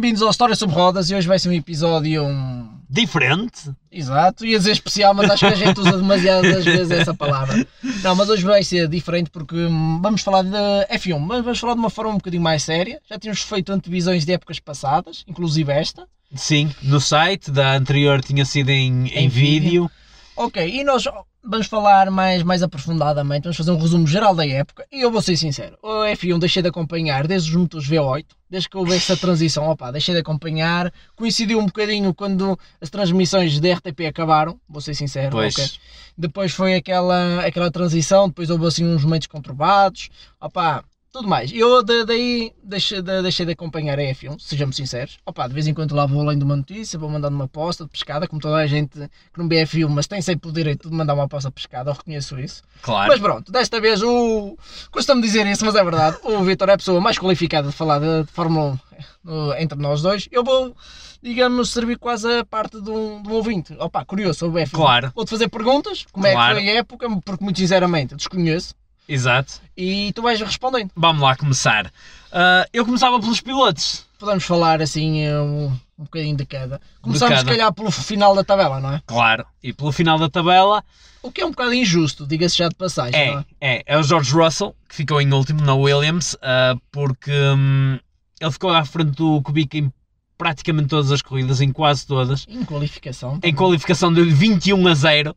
Bem-vindos ao História sobre Rodas e hoje vai ser um episódio. um, Diferente. Exato, ia dizer especial, mas acho que a gente usa demasiadas vezes essa palavra. Não, mas hoje vai ser diferente porque hum, vamos falar de F1, mas vamos falar de uma forma um bocadinho mais séria. Já tínhamos feito antevisões de épocas passadas, inclusive esta. Sim, no site da anterior tinha sido em, em, Em vídeo. Ok, e nós vamos falar mais, mais aprofundadamente, vamos fazer um resumo geral da época. E eu vou ser sincero, o F1 deixei de acompanhar desde os motores V8, desde que houve essa transição, opa, deixei de acompanhar. Coincidiu um bocadinho quando as transmissões da RTP acabaram, vou ser sincero. Pois. ok? Depois foi aquela, aquela transição, depois houve assim uns momentos conturbados, opa, tudo mais. Eu da- daí deixei de, deixei de acompanhar a F1, sejamos sinceros. Opa, de vez em quando lá vou além de uma notícia, vou mandando uma aposta de pescada, como toda a gente que não vê F1, mas tem sempre o direito de mandar uma aposta de pescada, eu reconheço isso. Claro. Mas pronto, desta vez o. Custa-me dizer isso, mas é verdade. O Vitor é a pessoa mais qualificada de falar de, de Fórmula 1 no- entre nós dois. Eu vou, digamos, servir quase a parte de um, de um ouvinte. Opa, curioso sobre o F1. Claro. Vou-te fazer perguntas, como é Claro. que foi a época, porque muito sinceramente desconheço. Exato. E tu vais respondendo. Vamos lá começar. Ah, eu começava pelos pilotos. Podemos falar assim um, um bocadinho de cada. Começamos se cada. calhar pelo final da tabela, não é? Claro. E pelo final da tabela O que é um bocado injusto, diga-se já de passagem, não é, é? é, é o George Russell, que ficou em último na Williams, ah, porque hum, ele ficou à frente do Kubica em praticamente todas as corridas, em quase todas. Em qualificação. Em também. qualificação deu-lhe 21 a 0.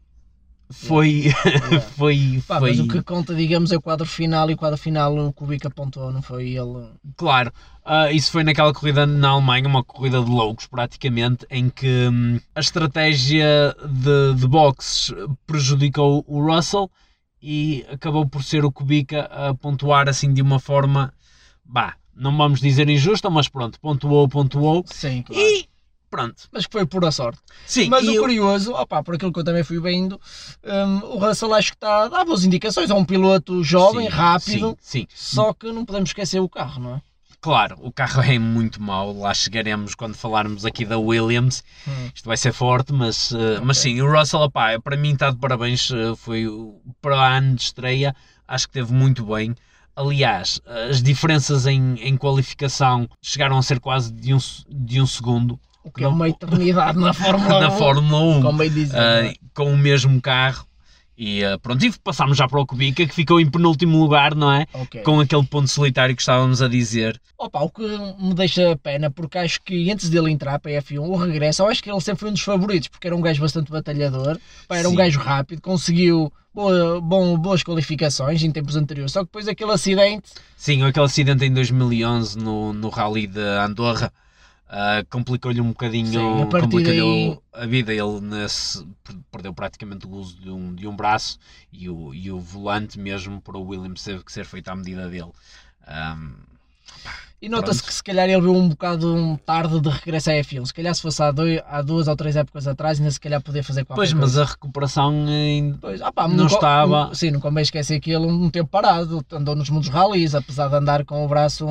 Foi. Yeah. foi. Pá, foi mas o que conta, digamos, é o quadro final e o quadro final o Kubica apontou, não foi ele. Claro, ah, isso foi naquela corrida na Alemanha, uma corrida de loucos praticamente, em que hum, a estratégia de, de boxes prejudicou o Russell e acabou por ser o Kubica a pontuar assim de uma forma, bah, não vamos dizer injusta, mas pronto, pontuou, pontuou Sim, claro. e pronto. Mas que foi pura sorte. Sim, mas o eu- curioso, opá, por aquilo que eu também fui vendo, hum, o Russell acho que está dar boas indicações. É um piloto jovem, sim, rápido, Sim, sim, só que não podemos esquecer o carro, não é? claro, o carro é muito mau, lá chegaremos quando falarmos aqui da Williams, Hum. Isto vai ser forte, mas, eh, mas sim, o Russell, opá, para mim está de parabéns, eh, foi para o ano de estreia, acho que teve muito bem. Aliás, as diferenças em, em qualificação chegaram a ser quase de um, de um segundo O que é uma eternidade na Fórmula 1. na Fórmula 1, Como bem dizer. eh, com o mesmo carro. E eh, pronto, e passámos já para o Kubica, que ficou em penúltimo lugar, não é? Ok. Com aquele ponto solitário que estávamos a dizer. Opa, o que me deixa pena, porque acho que antes dele entrar para a F1, o regresso, eu acho que ele sempre foi um dos favoritos, porque era um gajo bastante batalhador, era um Sim. gajo rápido, conseguiu boa- bom- boas qualificações em tempos anteriores, só que depois aquele acidente, Sim, aquele acidente em 2011 no, no Rally de Andorra ah, complicou-lhe um bocadinho Sim, a partir complicou-lhe daí- a vida. Ele nesse, per- perdeu praticamente o uso de um, de um braço e o, e o volante mesmo para o Williams teve que ser feito à medida dele. Ahm, e nota-se que se calhar ele veio um bocado um tarde de regresso à F1, se calhar se fosse há, dois, há duas ou três épocas atrás, ainda se calhar podia fazer qualquer pois, mas coisa. a recuperação ainda. Pois, ah pá, não nunca- estava- nu- Sim, não convém esquecer que ele um tempo parado, andou nos mundos rallies, apesar de andar com o braço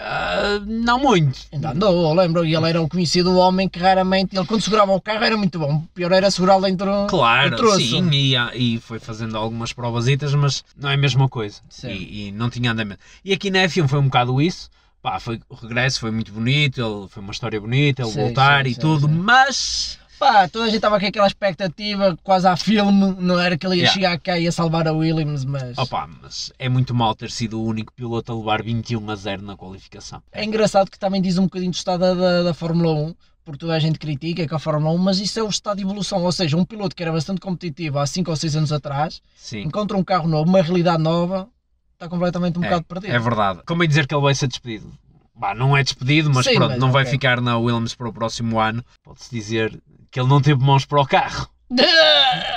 ah, não muito. Ainda andou, eu lembro, e ele era o conhecido homem que raramente, ele quando segurava o carro era muito bom, o pior era segurá-lo dentro do Claro, troço. sim, e, ah, e foi fazendo algumas provasitas, mas não é a mesma coisa. E, e não tinha andamento. E aqui na F1 foi um bocado isso. Pá, foi, o regresso foi muito bonito, ele, foi uma história bonita, ele Sim, voltar sim, e sim, tudo, mas Pá, toda a gente estava com aquela expectativa, quase a filme, não era que ele ia Yeah. chegar cá e ia salvar a Williams, mas Opa, mas é muito mal ter sido o único piloto a levar 21 a 0 na qualificação. é engraçado que também diz um bocadinho do estado da, da, da Fórmula 1, porque toda a gente critica que a Fórmula 1, mas isso é o estado de evolução, ou seja, um piloto que era bastante competitivo há 5 ou 6 anos atrás, Sim, encontra um carro novo, uma realidade nova, está completamente um é, bocado perdido. é verdade. Como é dizer que ele vai ser despedido? Bah, não é despedido, mas Sim, pronto, mas não vai ok. ficar na Williams para o próximo ano. Pode-se dizer que ele não teve mãos para o carro.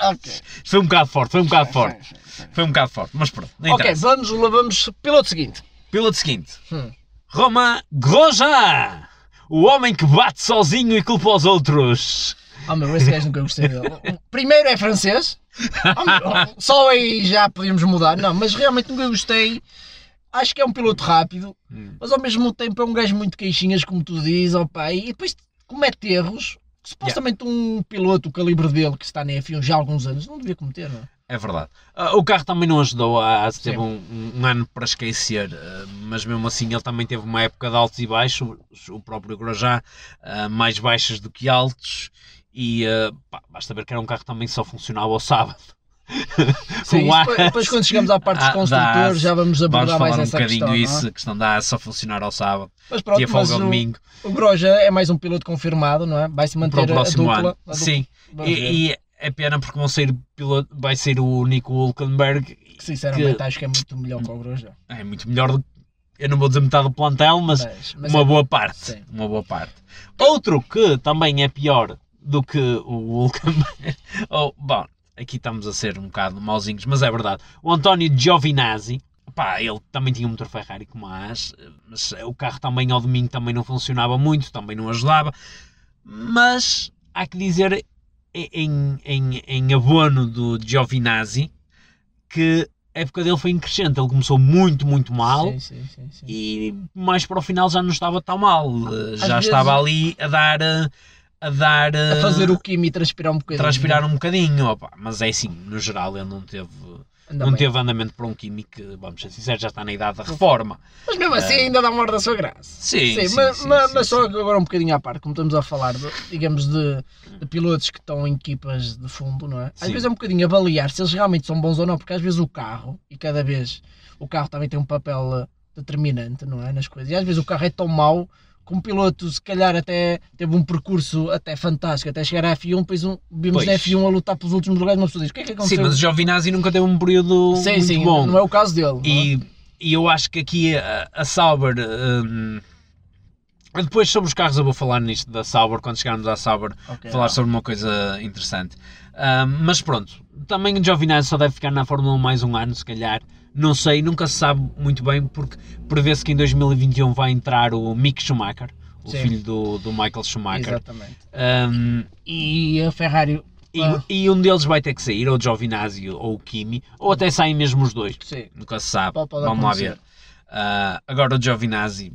ok. Foi um bocado forte, foi um bocado forte. Foi um bocado forte, mas pronto, Ok, interessa. vamos, vamos, piloto seguinte. Piloto seguinte. Hum. Romain Grosjean, o homem que bate sozinho e culpa os outros. Oh meu, esse gajo nunca gostei dele. Primeiro é francês. Oh, meu, só aí já podíamos mudar. Não, mas realmente nunca gostei. Acho que é um piloto rápido, Hum. mas ao mesmo tempo é um gajo muito queixinhas, como tu dizes, opa, e depois comete erros supostamente um piloto, o calibre dele, que está na F1 já há alguns anos, não devia cometer, não é? É verdade. Ah, o carro também não ajudou, a Haas teve um, um ano para esquecer, ah, mas mesmo assim ele também teve uma época de altos e baixos, o próprio Grosjean, ah, mais baixos do que altos, e pá, basta ver que era um carro que também só funcionava ao sábado. Sim, depois, quando chegamos à parte dos Ah, construtores já vamos Vamos abordar falar mais um essa bocadinho questão. não é? disso, a questão da só funcionar ao sábado, Mas pronto, tinha folga ao o, domingo, o Groja é mais um piloto confirmado, não é? Vai-se para manter o próximo a dupla. ano. a dupla. Sim, Vamos e, e é pena porque vão sair piloto, vai ser o Nico Hulkenberg, Que, sinceramente que- acho que é muito melhor que o Groja. é muito melhor do que, eu não vou dizer metade do plantel, mas Mas, mas uma é- boa parte. Sim. Uma boa parte. Outro que também é pior do que o Hulkenberg. oh, bom, aqui estamos a ser um bocado mauzinhos, mas é verdade. O António Giovinazzi. Pá, ele também tinha um motor Ferrari como a Haas, mas o carro também ao domingo também não funcionava muito, também não ajudava. Mas há que dizer em, em, em abono do Giovinazzi que a época dele foi increscente. Ele começou muito, muito mal Sim, sim, sim, e mais para o final já não estava tão mal. Eh, Já vezes- estava ali a dar. A dar. A eh, fazer o Kimi transpirar um bocadinho. transpirar um bocadinho. opa, Mas é assim, no geral ele não teve. Ainda não bem. teve andamento para um químico que, vamos ser sinceros, já está na idade da reforma. Mas mesmo assim ainda dá uma hora da sua graça. Sim, sim, mas, sim, mas- sim, mas só sim. agora um bocadinho à parte, como estamos a falar, de, digamos, de, de pilotos que estão em equipas de fundo, não é? Às Sim. vezes é um bocadinho avaliar se eles realmente são bons ou não, porque às vezes o carro, e cada vez o carro também tem um papel eh, determinante, não é? Nas coisas, e às vezes o carro é tão mau um piloto, se calhar, até teve um percurso até fantástico, até chegar à F1, depois um, vimos na Pois. F1 a lutar pelos últimos lugares, uma pessoa diz: o que é que Sim, aconteceu? mas o Giovinazzi nunca teve um período sim, muito sim, bom. não é o caso dele. não é? E, e eu acho que aqui a, a Sauber. hum, depois sobre os carros eu vou falar nisto da Sauber, quando chegarmos à Sauber, Ok, falar vá. sobre uma coisa interessante. Hum, mas pronto, também o Giovinazzi só deve ficar na Fórmula 1 mais um ano, se calhar. Não sei, nunca se sabe muito bem, porque prevê-se que em 2021 vai entrar o Mick Schumacher, o Sim. filho do, do Michael Schumacher. Exatamente. Hum, E a Ferrari. e, Ah. e um deles vai ter que sair, ou o Giovinazzi ou o Kimi, ou até saem mesmo os dois. Sim, Nunca se sabe. Pode- pode Vamos lá acontecer. ver. Ah, agora o Giovinazzi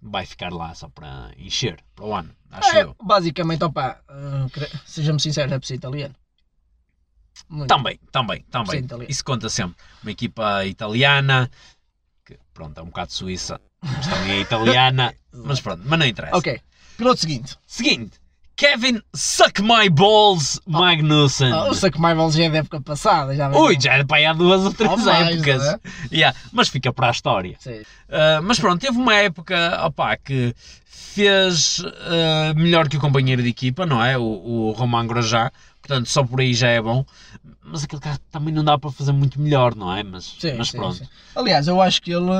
vai ficar lá só para encher para o ano, acho É, eu. basicamente, opa, uh, sejamos sinceros, é ser italiano. Muito. Também, também, também. Isso conta sempre. Uma equipa italiana, que pronto, é um bocado suíça, mas também é italiana, mas pronto, mas não interessa. Ok, piloto seguinte. Seguinte, Kevin Suck My Balls Magnussen. Ah, o Suck My Balls já é da época passada. Já Ui, já é para aí há duas ou três mais, épocas. não é? Yeah, mas fica para a história. Uh, mas pronto, teve uma época opá, que fez uh, melhor que o companheiro de equipa, não é? O, o Romain Grosjean, portanto só por aí já é bom. Mas aquele carro também não dá para fazer muito melhor, não é? Mas, Sim, mas sim, pronto. sim. Aliás, eu acho que ele,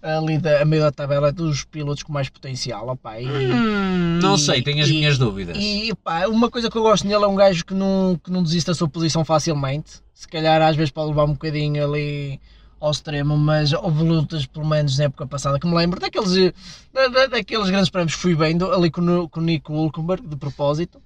ali da, a meio da tabela, é dos pilotos com mais potencial. E, Hum, não e- sei, tenho as e- minhas dúvidas. E uma coisa que eu gosto nele é um gajo que não, que não desiste da sua posição facilmente. Se calhar às vezes pode levar um bocadinho ali ao extremo, mas houve lutas, pelo menos na época passada, que me lembro daqueles, eh, da- da- daqueles grandes prémios que fui vendo ali com, o- com o Nico Hulkenberg, de propósito.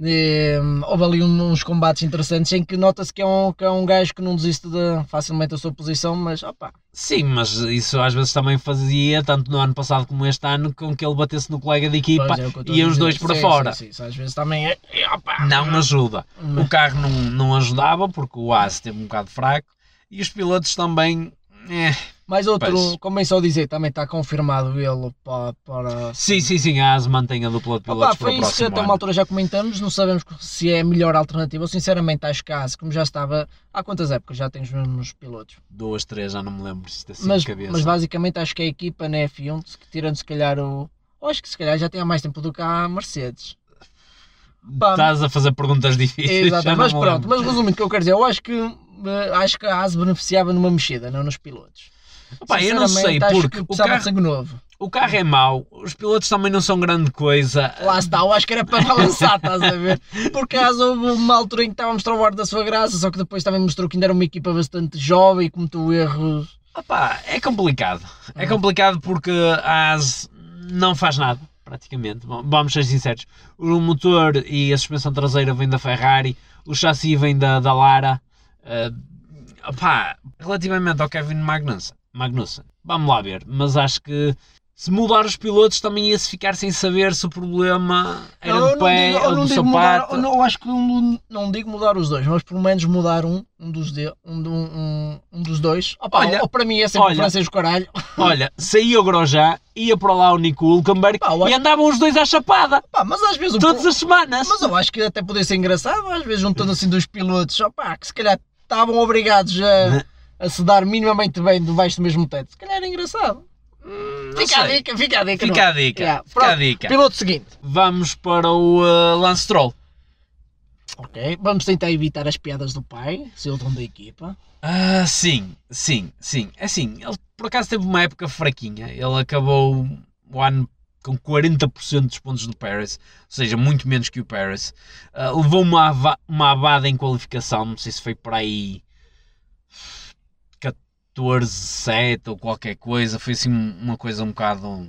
E, houve ali uns combates interessantes em que nota-se que, é um, que é um gajo que não desiste de, facilmente da sua posição, mas opá, Sim, mas isso às vezes também fazia, tanto no ano passado como este ano, com que ele batesse no colega de equipa é a e os dois para fora. Sim, sim, isso às vezes também é. é, opá, Não ajuda. mas- O carro não, não ajudava porque o Haas teve um bocado fraco e os pilotos também. eh. Mais outro, Pois. convém só dizer, também está confirmado ele para. para Sim, sim, sim, a Haas mantém a dupla de Opa, pilotos para foi isso que até uma altura já comentamos, não sabemos se é a melhor alternativa. Eu sinceramente acho que a AS, como já estava há quantas épocas já tem os mesmos pilotos. Duas, três, já não me lembro se isto assim Mas, de cabeça. mas basicamente acho que é a equipa na F1, se- tirando se calhar o. Eu acho que se calhar já tem há mais tempo do que a Mercedes. Pá, Estás a fazer perguntas difíceis. Exato, mas pronto, mas resumindo o que eu quero dizer, eu acho que acho que a AS beneficiava numa mexida, não nos pilotos. Pá, eu não sei, porque que o carro, o carro é mau, os pilotos também não são grande coisa. Lá está, eu acho que era para balançar, estás a ver? Por acaso houve uma altura em que estava a mostrar o ar da sua graça, só que depois também mostrou que ainda era uma equipa bastante jovem e cometeu erros. Opá, é complicado. É Hum. complicado porque a AS não faz nada, praticamente. Vamos ser sinceros. O motor e a suspensão traseira vêm da Ferrari, o chassi vem da, da Lara. Eh, opá, relativamente ao Kevin Magnussen, Magnussen, vamos lá ver, mas acho que se mudar os pilotos também ia-se ficar sem saber se o problema era Não, não pé digo- ou do digo mudar, sapato. eu acho que não, não digo mudar os dois, mas pelo menos mudar um, um dos, de, um, um, um, um dos dois. Opa, Olha, ou para mim é sempre olha. o francês caralho. Olha, saía o Grosjean, ia para lá o Nico Hulkenberg Pá, eu e acho- andavam os dois à chapada, Pá, mas às vezes todas pro- as semanas. Mas eu acho que até poderia ser engraçado, às vezes juntando assim dois pilotos, opá, que se calhar estavam obrigados a, a se dar minimamente bem debaixo do mesmo teto. Se calhar era engraçado. Não Fica a sei. dica, fica a dica. Fica não. a dica, Yeah, fica a dica. Piloto seguinte. Vamos para o uh, Lance Stroll. Ok, vamos tentar evitar as piadas do pai, seu dono da equipa. Ah, sim, sim, sim. É Assim, ele por acaso teve uma época fraquinha. Ele acabou o ano com 40% dos pontos do Paris, ou seja, muito menos que o Paris. Ah, levou uma, uma abada em qualificação, não sei se foi por aí 14, 7 ou qualquer coisa. Foi assim uma coisa um bocado.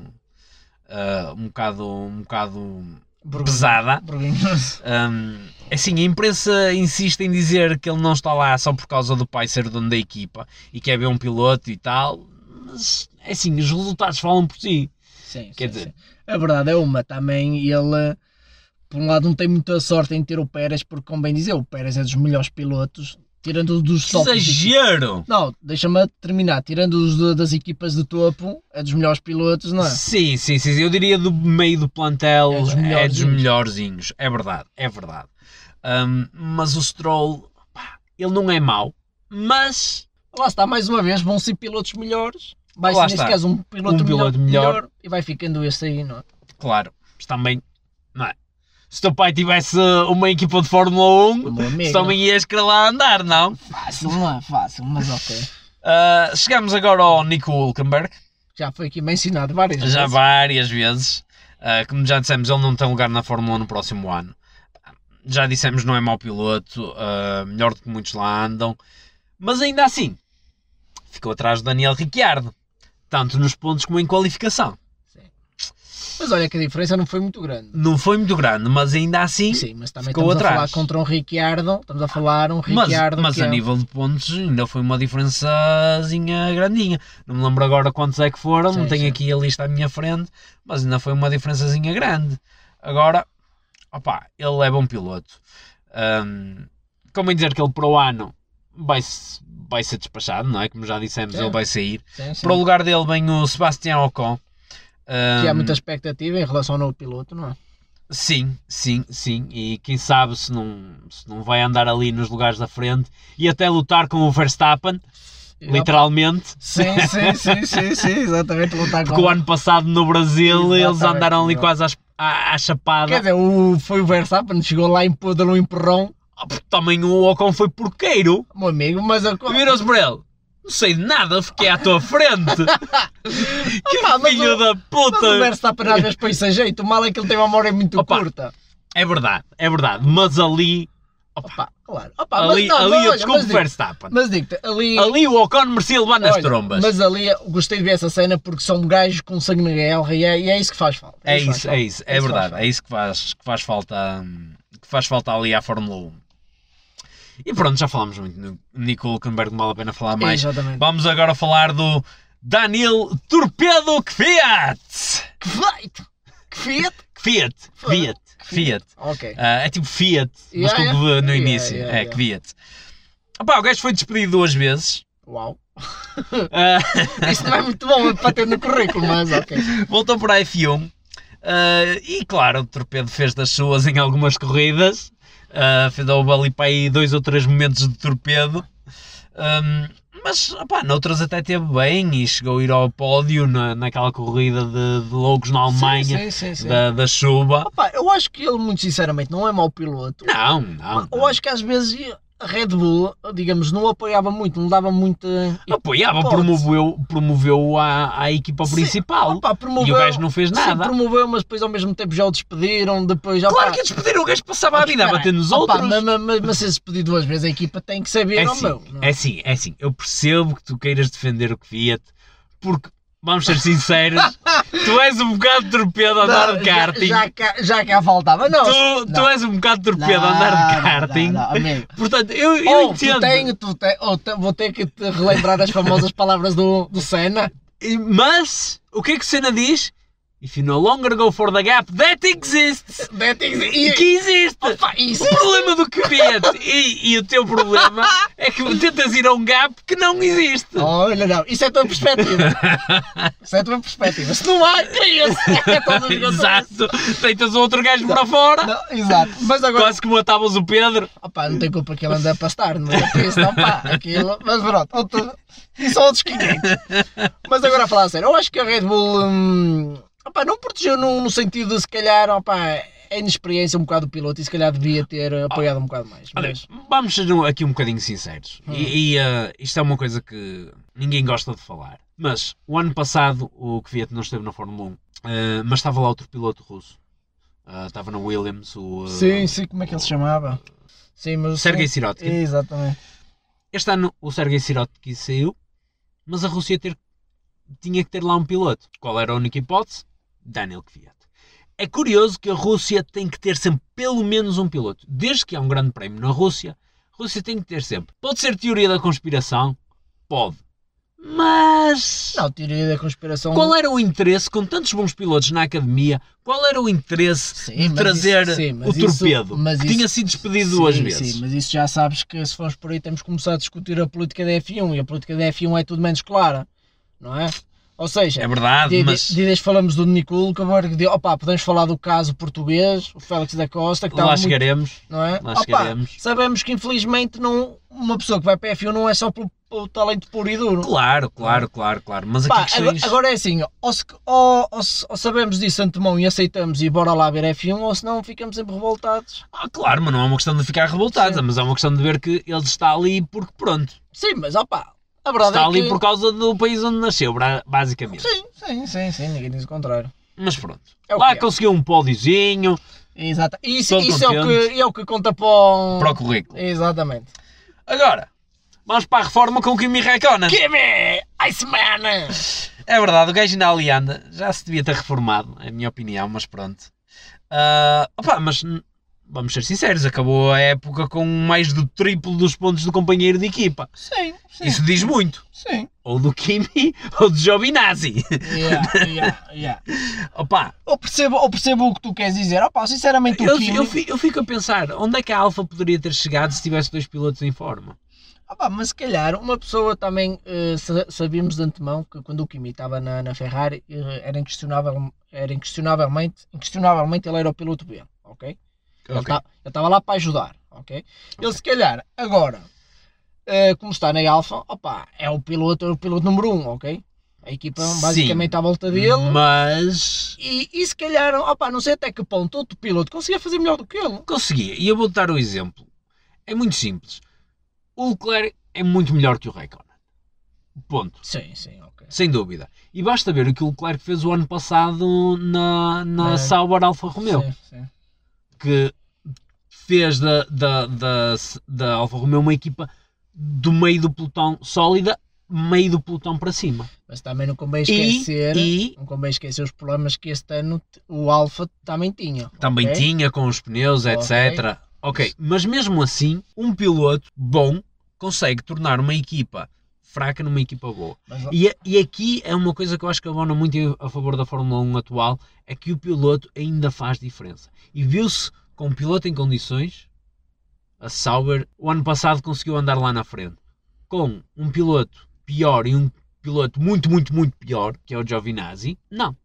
ah, um bocado. um bocado pesada. Um, assim, a imprensa insiste em dizer que ele não está lá só por causa do pai ser dono da equipa e quer ver um piloto e tal, mas é assim, os resultados falam por si. Sim, Quer sim, dizer- sim. A verdade é uma também, ele, por um lado, não tem muita sorte em ter o Pérez, porque, como bem dizer, o Pérez é dos melhores pilotos, tirando dos tops. exagero! Não, deixa-me terminar. Tirando os das equipas de topo, é dos melhores pilotos, não é? Sim, sim, sim, eu diria do meio do plantel É dos é dos melhorzinhos. melhorzinhos, é verdade, é verdade. Um, mas o Stroll, pá, ele não é mau, mas Lá está, mais uma vez, vão ser pilotos melhores. Vai ser, neste caso, um piloto, Um piloto melhor, melhor. e vai ficando esse aí, não é? claro, mas também, não é? Se teu pai tivesse uma equipa de Fórmula 1, O meu amigo. se também ias querer lá andar, não? Fácil, não é fácil, mas ok. Uh, chegamos agora ao Nico Hulkenberg, Já foi aqui mencionado várias já vezes. várias vezes. Uh, como já dissemos, ele não tem lugar na Fórmula 1 no próximo ano. Já dissemos, não é mau piloto, uh, melhor do que muitos lá andam, mas ainda assim ficou atrás de Daniel Ricciardo, tanto nos pontos como em qualificação. Mas olha que a diferença não foi muito grande. Não foi muito grande, mas ainda assim. Sim, mas também ficou estamos a falar atrás. contra um Ricciardo, estamos a falar um Mas, Ricciardo mas que a é- nível de pontos ainda foi uma diferençazinha grandinha. Não me lembro agora quantos é que foram, não Sim, tenho sim. aqui a lista à minha frente, mas ainda foi uma diferençazinha grande. Agora, opá, ele é bom piloto. Hum, como em dizer que ele para o ano vai, vai ser despachado, não é? Como já dissemos, Sim. ele vai sair. Sim, sim. Para o lugar dele vem o Sebastião Ocon. que há muita expectativa em relação ao novo piloto, não é? Sim, sim, sim. E quem sabe se não, se não vai andar ali nos lugares da frente e até lutar com o Verstappen, literalmente. Sim, sim, sim, sim, sim, exatamente. Lutar Porque o ano passado no Brasil eles andaram ali quase à, à chapada. Quer dizer, o, foi o Verstappen, chegou lá e pôde um empurrão, Também o Ocon foi porqueiro. meu amigo, mas a Viram-se para ele. Não sei de nada, fiquei à tua frente. que Opa, filho o- da Mas o puta. Verstappen às vezes põe-se a jeito, o mal é que ele tem uma memória muito Opa, curta. É verdade, é verdade. Mas ali, Opa, claro. Opa, ali, mas não, ali eu desculpo o digo- Verstappen. Mas digo-te, ali... Ali o Ocon merecia levar nas olha, trombas. Mas ali gostei de ver essa cena porque são gajos com sangue na guerra e é, e é isso que faz falta. É faz isso, é isso, é Isso faz verdade, é isso que faz, que faz falta hum, que faz falta ali à Fórmula 1. E pronto, já falámos muito no Nico Hulkenberg, não vale a pena falar mais. Exatamente. Vamos agora falar do Daniel Torpedo. Que feito! Que Fiat! Fiat, Fiat, Fiat. Ok. Ah, é tipo Fiat, mas Yeah, com yeah. no início, yeah, é yeah. Kvyat. Opá, o gajo foi despedido duas vezes. Uau. Ah, Isso não é muito bom para ter no currículo, mas ok. voltou para a F1 ah, e claro, o Torpedo fez das suas em algumas corridas Ah, fez houve ali para aí dois ou três momentos de torpedo Ahm, mas opá, noutras até teve bem e chegou a ir ao pódio na, naquela corrida de, de loucos na Alemanha Sim, sim, sim. Da, da chuva Opa, eu acho que ele, muito sinceramente, não é mau piloto. não, não, Eu não. acho que às vezes Red Bull, digamos, não apoiava muito, não dava muita. apoiava, promoveu, promoveu à, à equipa Sim, principal Opa, promoveu, e o gajo não fez Sim, nada promoveu, mas depois ao mesmo tempo já o despediram. Depois, claro opa, que despediram o gajo passava a vida a bater nos opa, outros Mas, mas, mas ser despedido duas vezes, a equipa tem que saber, É assim, meu. não é assim, é assim. Eu percebo que tu queiras defender o Fiat, porque, vamos ser sinceros, tu és um bocado torpedo a andar de já- karting. Já, cá- já cá faltava. Não, tu, tu não. és um bocado torpedo a andar de karting. não, não, amigo. Portanto, eu, eu Ou entendo. tu tenho, tu te, ou te- vou ter que te relembrar as famosas palavras do, do Senna. Mas, O que é que Senna diz? If you no longer go for the gap, that exists! That is- e- Que existe! Opa, isso- O problema do Kvyat e, e o teu problema é que tentas ir a um gap que não existe. Olha, não, isso é a tua perspectiva. Isso é a tua perspectiva. Se não há, cria-se. É. Exato! Deitas outro gajo para fora, Não, exato. Mas agora, quase que matavas o Pedro. opá, não tem culpa que ele ande a pastar, não é isso, não, pá, aquilo. Mas pronto, outro, e são outros 500. Mas agora a falar a sério, eu acho que a Red Bull, hum, opá, não protegeu no, sentido de se calhar, opá, é inexperiência um bocado do piloto e se calhar devia ter apoiado um bocado mais. Olha, Mas, vamos ser aqui um bocadinho sinceros. Hum. E, e, eh, isto é uma coisa que ninguém gosta de falar. Mas o ano passado o Kvyat não esteve na Fórmula 1, eh, mas estava lá outro piloto russo. Eh, estava na Williams, o eh, sim, sim, como é que ele se chamava? Sim, mas. Sergei sim. Sirotkin. Exatamente. Este ano o Sergei Sirotkin saiu, mas a Rússia ter- tinha que ter lá um piloto. Qual era a única hipótese? Daniel Kvyat. É curioso que a Rússia tem que ter sempre pelo menos um piloto. Desde que há um grande prémio na Rússia, a Rússia tem que ter sempre. Pode ser teoria da conspiração? Pode. Mas. Não, teoria da conspiração. Qual era o interesse, com tantos bons pilotos na academia, qual era o interesse Sim, de trazer isso- sim, o isso- torpedo? mas que isso- tinha sido despedido duas Sim, vezes. Sim, mas isso já sabes que se formos por aí temos que começar a discutir a política da F1 e a política da F1 é tudo menos clara, não é? Ou seja, É verdade, de, mas. de, de falamos do Nicolo, que agora de, opa, podemos falar do caso português, o Félix da Costa, que está Lá muito, chegaremos. não é? lá Opa, chegaremos. sabemos que infelizmente não, uma pessoa que vai para a F1 não é só pelo, pelo talento puro e duro. Claro, claro, claro, claro. Mas Pá, questões... agora, é assim, ou, se- ou- ou ou sabemos disso antemão e aceitamos e bora lá ver F1, ou senão ficamos sempre revoltados. Ah, claro, mas não é uma questão de ficar revoltados, Sim. mas é uma questão de ver que ele está ali porque pronto. Sim, mas opa, a verdade Está é ali que... por causa do país onde nasceu, basicamente. Sim, sim, sim, sim, ninguém diz o contrário. Mas pronto. É Lá é. conseguiu um pódiozinho Exato. Isso, isso é, o que, é o que conta para o... para o currículo. Exatamente. Agora, vamos para a reforma com o Kimi Räikkönen. Kimi! Iceman! É verdade, o gajo ainda ali anda. Já se devia ter reformado, é a minha opinião, mas pronto. Ah, opá, mas vamos ser sinceros, acabou a época com mais do triplo dos pontos do companheiro de equipa. Sim, sim. Isso diz muito. Sim. Ou do Kimi ou do Giovinazzi. Yeah, yeah, yeah. Opa, Eu, percebo, eu percebo o que tu queres dizer. Opa, sinceramente, o eu, Kimi... eu, fi- eu fico a pensar, onde é que a Alfa poderia ter chegado se tivesse dois pilotos em forma? Opa, mas se calhar uma pessoa também sa- sabíamos de antemão que quando o Kimi estava na, na Ferrari eh, era, inquestionável, era inquestionavelmente, inquestionavelmente ele era o piloto B, ok? Ele tá- ele estava lá para ajudar, ok? Ele se calhar agora, eh, como está na Alfa, opa, é o piloto, é o piloto número 1, um, ok? A equipa Sim. basicamente à volta dele. Mas E, e se calhar, opa, não sei até que ponto outro piloto conseguia fazer melhor do que ele. conseguia. E eu vou dar o exemplo. É muito simples. O Leclerc é muito melhor que o Raikkonen. Ponto. Sim, sim, ok. Sem dúvida. E basta ver o que o Leclerc fez o ano passado na, na É. Sauber Alfa Romeo. Sim, sim. Que fez da, da, da, da Alfa Romeo uma equipa do meio do pelotão sólida, meio do pelotão para cima. Mas também não convém E, esquecer, e não convém esquecer os problemas que este ano o Alfa também tinha. também ok? tinha com os pneus, etc. Ok, mas mesmo assim, um piloto bom consegue tornar uma equipa fraca numa equipa boa. Mas, E, e aqui é uma coisa que eu acho que abona muito a favor da Fórmula 1 atual, é que o piloto ainda faz diferença. E viu-se com um piloto em condições, a Sauber, o ano passado conseguiu andar lá na frente. Com um piloto pior e um piloto muito, muito, muito pior, que é o Giovinazzi, não.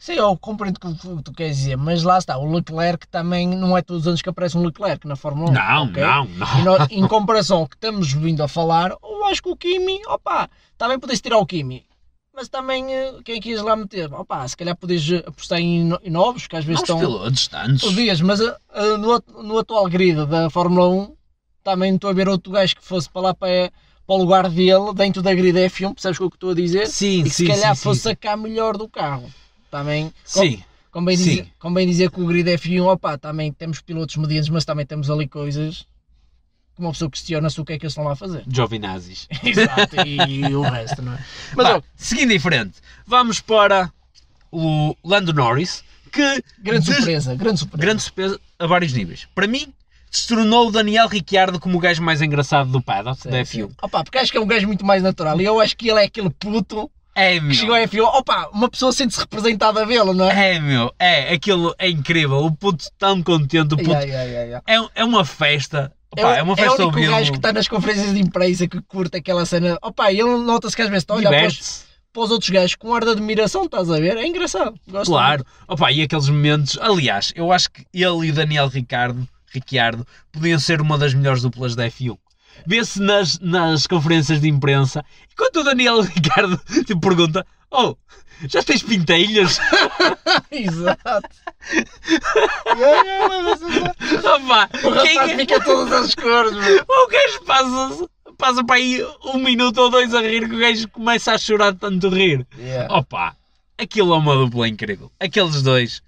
Sim, eu compreendo o que tu- queres dizer, mas lá está, o Leclerc também não é todos os anos que aparece um Leclerc na Fórmula 1. Não, ok? não, não. nó- em comparação ao que estamos vindo a falar, eu acho que o Kimi, opa, também podes tirar o Kimi. Mas também, eh, quem quis lá meter? Opa, se calhar podes eh, apostar em, no- em novos, que às vezes Não, estão... pilotos tantos. Podias, mas eh, no, no atual grid da Fórmula 1, também estou a ver outro gajo que fosse para lá para, para o lugar dele, dentro da grid F1, percebes o que estou a dizer? Sim, E que sim, se calhar sim, fosse sim, sacar melhor do carro. Também, sim. convém sim. dizer, convém dizer que o grid F1, opa, também temos pilotos medianos, mas também temos ali coisas que uma pessoa questiona-se o que é que eles estão lá a fazer. Giovinazzi. Exato, e, o resto, não é? Mas, ó, seguindo em frente, vamos para o Lando Norris, que grande des- surpresa, grande surpresa. grande surpresa a vários níveis. Para mim, se tornou o Daniel Ricciardo como o gajo mais engraçado do paddock da sim. F1. Opa, porque acho que é um gajo muito mais natural e eu acho que ele é aquele puto É, meu. chegou a F1, opa, uma pessoa sente-se representada a vê-lo, não é? É, meu. É, aquilo é incrível. O puto tão contente. O puto... Yeah, yeah, yeah. É, é uma festa. É, Opa, o- é uma é festa o único gajo que está nas conferências de imprensa que curte aquela cena. Opa, ele nota-se que às vezes está a olhar para os, para os outros gajos com ar de admiração, estás a ver? É engraçado. Gosto Claro. Opa, e aqueles momentos. Aliás, eu acho que ele e o Daniel Ricardo, Ricciardo podiam ser uma das melhores duplas da F1. Vê-se nas, nas conferências de imprensa, enquanto o Daniel Ricardo te pergunta: Oh, já tens pintelhas? Exato. Yeah, yeah, mas essa- Opa, o quem rapaz é- fica todas as cores, meu. o gajo passa, passa para aí um minuto ou dois a rir, que o gajo começa a chorar de tanto rir. Yeah. Opa, aquilo é uma dupla incrível. Aqueles dois.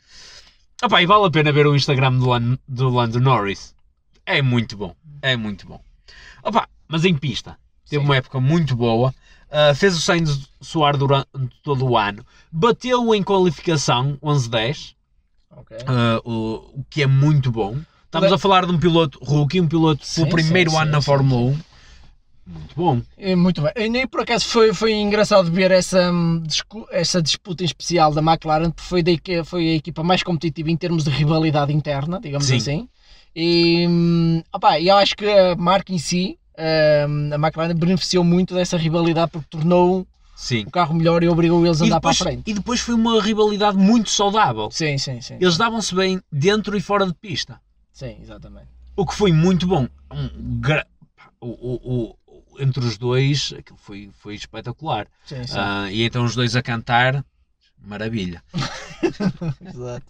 Opa, e vale a pena ver o Instagram do, Lan, do Lando Norris. É muito bom. É muito bom. Opa, mas em pista. Teve Sim. uma época muito boa. Uh, fez o Sainz soar durante todo o ano. Bateu em qualificação 11-10. Ok. uh, o, o que é muito bom. Estamos a falar de um piloto rookie, um piloto Sim, pelo primeiro sim, ano sim, na Fórmula 1. Muito bom. É muito bem. E nem por acaso foi, foi engraçado ver essa, hum, essa disputa em especial da McLaren, porque foi, que foi a equipa mais competitiva em termos de rivalidade interna, digamos Sim. assim. E, e eu acho que a marca em si, hum, a McLaren beneficiou muito dessa rivalidade porque tornou Sim. o carro melhor e obrigou eles a andar depois, para a frente. e depois foi uma rivalidade muito saudável. Sim, sim, sim. Eles davam-se bem dentro e fora de pista. Sim, exatamente. O que foi muito bom. Um gra- o, o- o- entre os dois, aquilo foi, foi espetacular. Sim, sim. Ah, e então os dois a cantar, maravilha. Exato.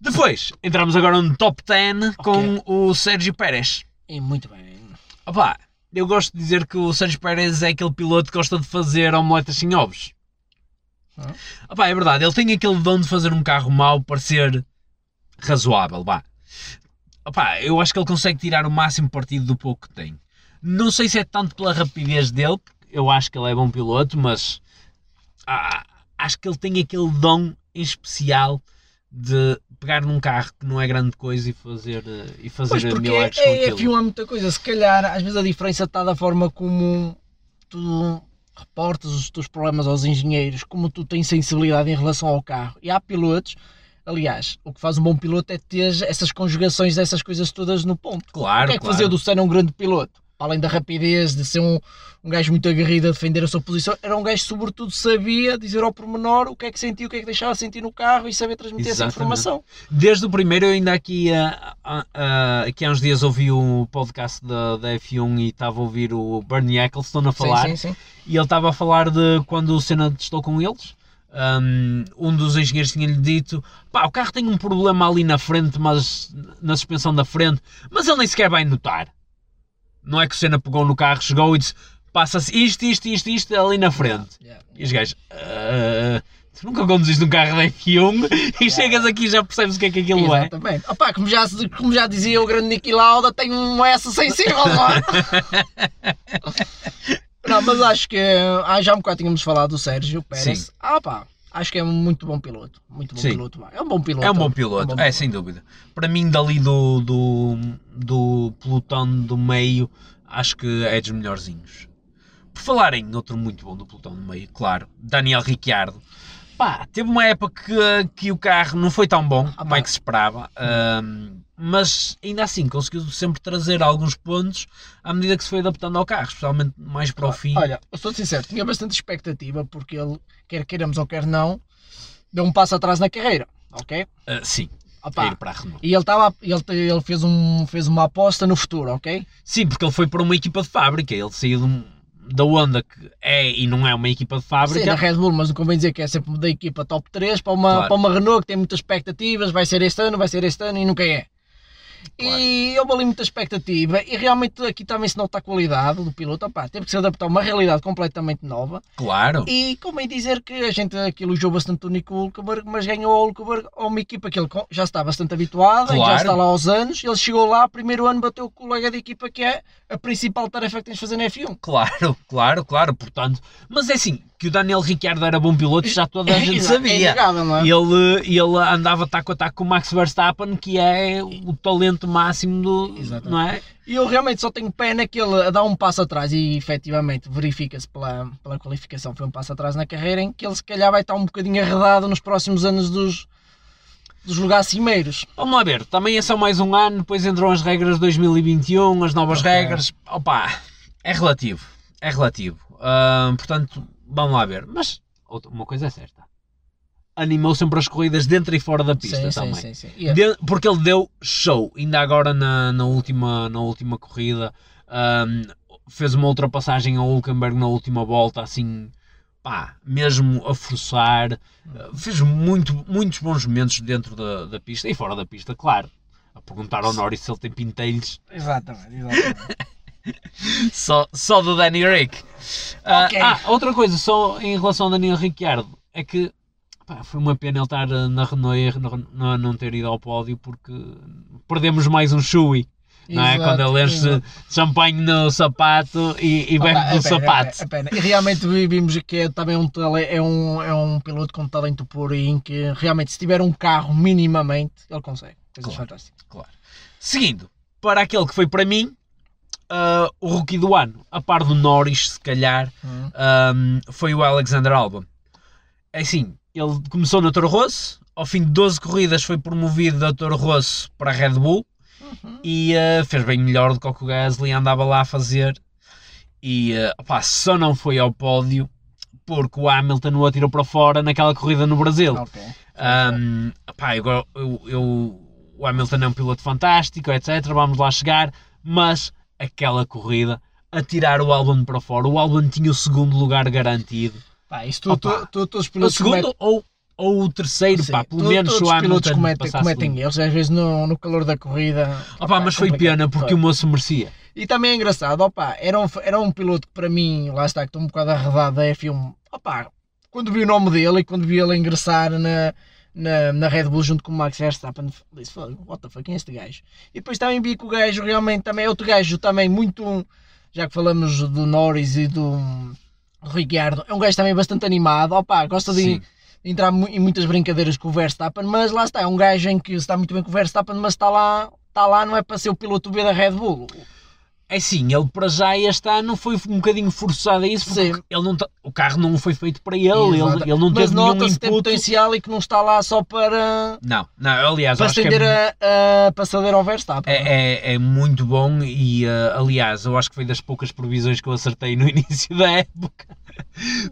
Depois, entramos agora no top 10 com o Sérgio Pérez. E muito bem. Opa, eu gosto de dizer que o Sérgio Pérez é aquele piloto que gosta de fazer omeletas sem ovos. Hã? Opa, é verdade, ele tem aquele dom de fazer um carro mau parecer razoável, vá. Opa, eu acho que ele consegue tirar o máximo partido do pouco que tem. Não sei se é tanto pela rapidez dele, porque eu acho que ele é bom piloto, mas ah, acho que ele tem aquele dom em especial de pegar num carro que não é grande coisa e fazer, eh, e fazer Pois milagres é, com é, aquilo. F1 é muita coisa. Se calhar, às vezes a diferença está da forma como tu reportas os teus problemas aos engenheiros, como tu tens sensibilidade em relação ao carro. E há pilotos, aliás, o que faz um bom piloto é ter essas conjugações dessas coisas todas no ponto. Claro, o que é que claro. fazia do Senna um grande piloto? Além da rapidez, de ser um, um gajo muito aguerrido a defender a sua posição, era um gajo que, sobretudo, sabia dizer ao pormenor o que é que sentia, o que é que deixava sentir no carro e saber transmitir essa Exatamente. informação. Desde o primeiro, eu ainda aqui, ah, ah, ah, aqui há uns dias ouvi o podcast da, da F1 e estava a ouvir o Bernie Ecclestone a falar. Sim, sim, sim. E ele estava a falar de quando o Senna testou com eles. Um, um dos engenheiros tinha-lhe dito: pá, o carro tem um problema ali na frente, mas na suspensão da frente, mas ele nem sequer vai notar. Não é que o Senna pegou no carro, chegou e disse: passa-se isto, isto, isto, isto ali na frente. Yeah, E os gajos: "Ah, tu nunca conduziste um carro da F1 e chegas aqui e já percebes o que é que aquilo é. Exatamente. Opa, como, já, como já dizia o grande Niki Lauda, tem um S sensível, não é? não, mas acho que ah, já um bocado tínhamos falado do Sérgio Pérez. Sim. Ah, pá, acho que é um muito bom piloto. Muito bom Sim. piloto. É um bom piloto. É um bom piloto, é, sem dúvida. Para mim, dali do, do, do pelotão do meio, acho que é dos melhorzinhos. Por falar em outro muito bom do pelotão do meio, claro, Daniel Ricciardo. Pá, teve uma época que, que o carro não foi tão bom como pá. é que se esperava, ahm, mas ainda assim conseguiu sempre trazer alguns pontos à medida que se foi adaptando ao carro, especialmente mais para o fim. Olha, eu sou sincero, tinha bastante expectativa porque ele, quer queiramos ou quer não, deu um passo atrás na carreira, ok? Ah, sim, Opa, para a Renault. E ele, estava, ele, ele fez, um, fez uma aposta no futuro, ok? Sim, porque ele foi para uma equipa de fábrica, ele saiu de um- da Honda que é e não é uma equipa de Sim, fábrica. da Red Bull, mas não convém dizer que é sempre da equipa top 3 para uma, Claro. para uma Renault que tem muitas expectativas, vai ser este ano, vai ser este ano e nunca é. Claro. E houve ali muita expectativa e realmente aqui também se nota a qualidade do piloto. Opá, teve que se adaptar a uma realidade completamente nova Claro, e convém dizer que a gente aqui elogiou bastante o Nico Hulkenberg, mas ganhou o Hulkenberg a uma equipa que ele já está bastante habituada, e já Claro. está lá aos anos. Ele chegou lá, primeiro ano bateu com o colega de equipa que é a principal tarefa que tens de fazer na F1. claro, claro, claro, portanto. Mas é assim, que o Daniel Ricciardo era bom piloto, já toda a gente É sabia. inegável, não é? Ele, ele andava taco a taco com o Max Verstappen, que é o talento rendimento máximo do. Exatamente. Não é? E eu realmente só tenho pena que ele dar um passo atrás e efetivamente verifica-se pela, pela qualificação, foi um passo atrás na carreira em que ele se calhar vai estar um bocadinho arredado nos próximos anos dos, dos lugares cimeiros. Vamos lá ver, também é só mais um ano, depois entram as regras de 2021, as novas Ok. regras. Opa, é relativo. É relativo. Ah, portanto, vamos lá ver. Mas outra- uma coisa é certa. Animou sempre as corridas dentro e fora da pista sim, também. sim, sim, é- De- porque ele deu show, ainda agora na, na, última, na última corrida, ahm, fez uma ultrapassagem ao Hulkenberg na última volta, assim, pá, mesmo a forçar, eh, fez muito, muitos bons momentos dentro da, da pista e fora da pista, claro. A perguntar ao Norris se ele tem pintelhos, Exatamente, exatamente. só, só do Danny Rick. Ok. ah, outra coisa, só em relação ao Daniel Ricciardo, é que pá, foi uma pena ele estar eh, na Renault e não, não ter ido ao pódio porque perdemos mais um Shui. Não é? Exato, Quando ele enche champanhe no sapato e, e bebe é do sapato. É pena, é pena. E realmente vi- vimos que é também um, é um, é um piloto com talento puro em que realmente se tiver um carro minimamente, ele consegue. Coisas Claro. fantásticas. Seguindo, para aquele que foi para mim, ah, o rookie do ano, a par do Norris, se calhar, um, foi o Alexander Albon. É assim, ele começou na Toro Rosso, ao fim de 12 corridas foi promovido da Toro Rosso para a Red Bull Uhum. e uh, fez bem melhor do que o que o Gasly andava lá a fazer. E uh, opá, só não foi ao pódio porque o Hamilton o atirou para fora naquela corrida no Brasil. Ok. Um, opá, eu, eu- eu- o Hamilton é um piloto fantástico, etc. Vamos lá chegar, mas aquela corrida, atirar o Albon para fora, o Albon tinha o segundo lugar garantido. Pá, tu, Opa. tu, tu, todos os O segundo cometem- ou, ou o terceiro, Sim, pá, pelo tu- menos o os pilotos Hamilton cometem, erros, às vezes no, no calor da corrida. Opá, mas é foi pena porque Foi. o moço merecia. E também é engraçado, opa, era um, era um piloto que para mim, lá está, que estou um bocado arredado da F1, opa, quando vi o nome dele e quando vi ele ingressar na, na, na Red Bull junto com o Max Verstappen, disse, "Fogo, what the fuck, quem é este gajo? E depois também vi que o gajo realmente também é outro gajo também muito, já que falamos do Norris e do Ricciardo, é um gajo também bastante animado, opa, gosta de, Sim. entrar em muitas brincadeiras com o Verstappen, mas lá está, é um gajo em que está muito bem com o Verstappen, mas está lá, está lá não é para ser o piloto B da Red Bull. É sim, ele para já este ano foi um bocadinho forçado a isso porque Sim. ele não tá- o carro não foi feito para ele, ele, Exato. ele não mas teve nenhum nota-se que tem input. potencial e que não está lá só para, Não, não, aliás, para acho que estender é, a, a passadeira ao Verstappen. é, é, é muito bom e, eh, aliás, eu acho que foi das poucas previsões que eu acertei no início da época.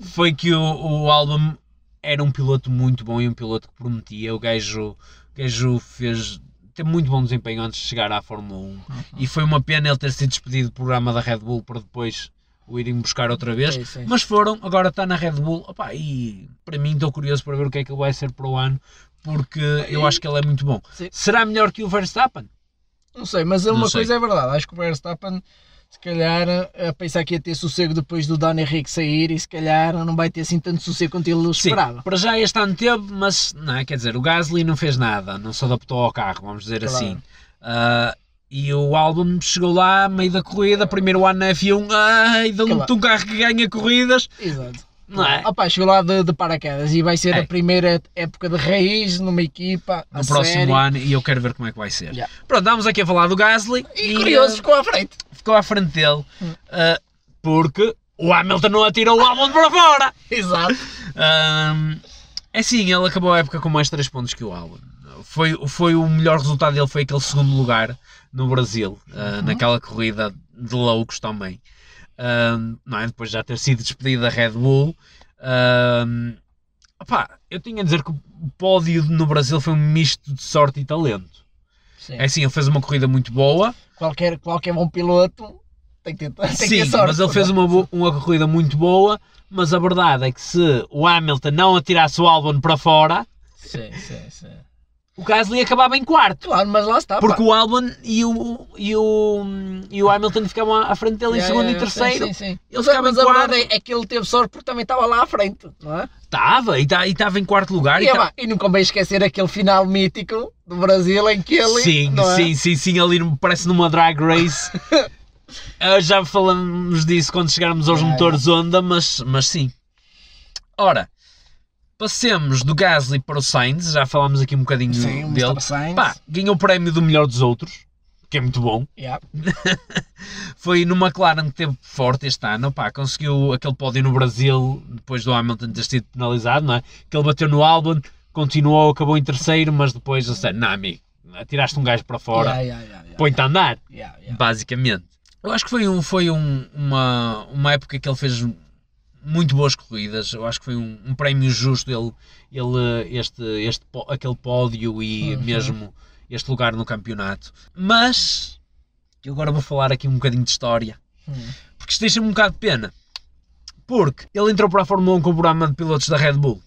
foi que o, o Albon era um piloto muito bom e um piloto que prometia. O gajo, o gajo fez. Teve muito bom desempenho antes de chegar à Fórmula 1 e foi uma pena ele ter sido despedido do programa da Red Bull para depois o irem buscar outra vez. Sim, sim. Mas foram, agora está na Red Bull. Opa, e para mim estou curioso para ver o que é que ele vai ser para o ano, porque eu acho que ele é muito bom. Sim. Será melhor que o Verstappen? Não sei, mas uma sei. coisa é verdade, acho que o Verstappen se calhar a pensar que ia ter sossego depois do Dani Henrique sair e se calhar não vai ter assim tanto sossego quanto ele Sim, esperava. para já este ano teve, mas não é? Quer dizer, o Gasly não fez nada, não se adaptou ao carro, vamos dizer Claro. assim. Ah, e o Albon chegou lá, meio da corrida, primeiro ano na F1, ai, dão-te Claro. um carro que ganha corridas, Exato. Não é? Opa, chegou lá de, de paraquedas e vai ser É. a primeira época de raiz numa equipa. No próximo sério. ano, e eu quero ver como é que vai ser. Já. Pronto, estamos aqui a falar do Gasly E curioso, ah, ficou à frente. ficou à frente dele, Hum. ah, porque o Hamilton não atirou o Albon para fora. Exato. Ahm, é assim, ele acabou a época com mais 3 pontos que o Albon. Foi, foi o melhor resultado dele, foi aquele segundo lugar no Brasil, ah, Uhum. naquela corrida de loucos também. Não é? Depois de já ter sido despedido da Red Bull. Opá, eu tinha a dizer que o pódio no Brasil foi um misto de sorte e talento. Sim. É assim, ele fez uma corrida muito boa, Qualquer, qualquer bom piloto tem que ter, tem que sim, ter sorte. mas ele fez uma, bo- uma corrida muito boa. Mas a verdade é que se o Hamilton não atirasse o Albon para fora, Sim, sim, sim. O Gasly acabava em quarto. Claro, mas lá está. Porque pá. o Albon e o, e, o, e o Hamilton ficavam à frente dele em segundo yeah, e terceiro. Sim, sim, sim. Ele ficava mas em a quarto. verdade é, é que ele teve sorte porque também estava lá à frente, não é? Estava, e tá- estava em quarto lugar. E, e é, tá- e não convém esquecer aquele final mítico do Brasil em que ele. Sim, é? sim, sim, sim, ali parece numa drag race. Ah, já falamos disso quando chegarmos aos Yeah, motores Honda, mas, mas sim. Ora, passemos do Gasly para o Sainz, já falámos aqui um bocadinho Sim, dele. Pá, ganhou o prémio do melhor dos outros. que é muito bom. Yeah. Foi no McLaren que teve forte este ano, pá, conseguiu aquele pódio no Brasil, depois do Hamilton ter sido penalizado, não é? Que ele bateu no Albon, continuou, acabou em terceiro, mas depois, sei, não, amigo, tiraste um gajo para fora, Yeah, yeah, yeah, põe-te a andar, basicamente. Eu acho que foi, um, foi um- uma, uma época que ele fez muito boas corridas, eu acho que foi um, um prémio justo ele, ele este, este, aquele pódio e Uhum. mesmo este lugar no campeonato. Mas, eu agora vou falar aqui um bocadinho de história, Hum. porque isto deixa-me um bocado de pena. Porque ele entrou para a Fórmula 1 com o programa de pilotos da Red Bull.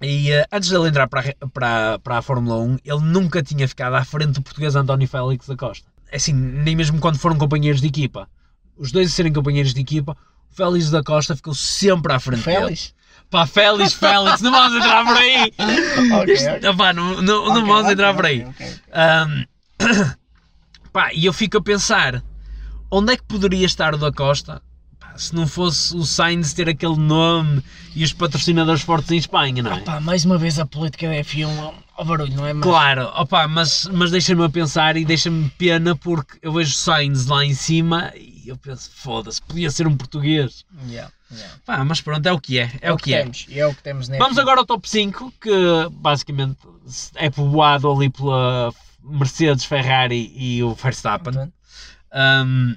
E eh, antes de ele entrar para para, para a Fórmula 1, ele nunca tinha ficado à frente do português António Félix da Costa. Assim, nem mesmo quando foram companheiros de equipa. Os dois a serem companheiros de equipa, Félix da Costa ficou sempre à frente dele. Félix? Pá, Félix, Félix, não vamos entrar por aí! Ok, Isto- opá, não, não, não Ok, vamos entrar por aí. Ahm, pá, e eu fico a pensar, onde é que poderia estar o da Costa Pá, se não fosse o Sainz ter aquele nome e os patrocinadores fortes em Espanha, não é? Pá, mais uma vez a política da F1 ao barulho, não é? Mas, Claro, opa, mas, mas deixa-me a pensar e deixa-me pena porque eu vejo Sainz lá em cima e eu penso, foda-se, podia ser um português. Yeah, yeah. Pá, mas pronto, é o que é, é, o que, é. temos, é o que temos Vamos F1. agora ao top 5, que basicamente é povoado ali pela Mercedes, Ferrari e o Verstappen. Um,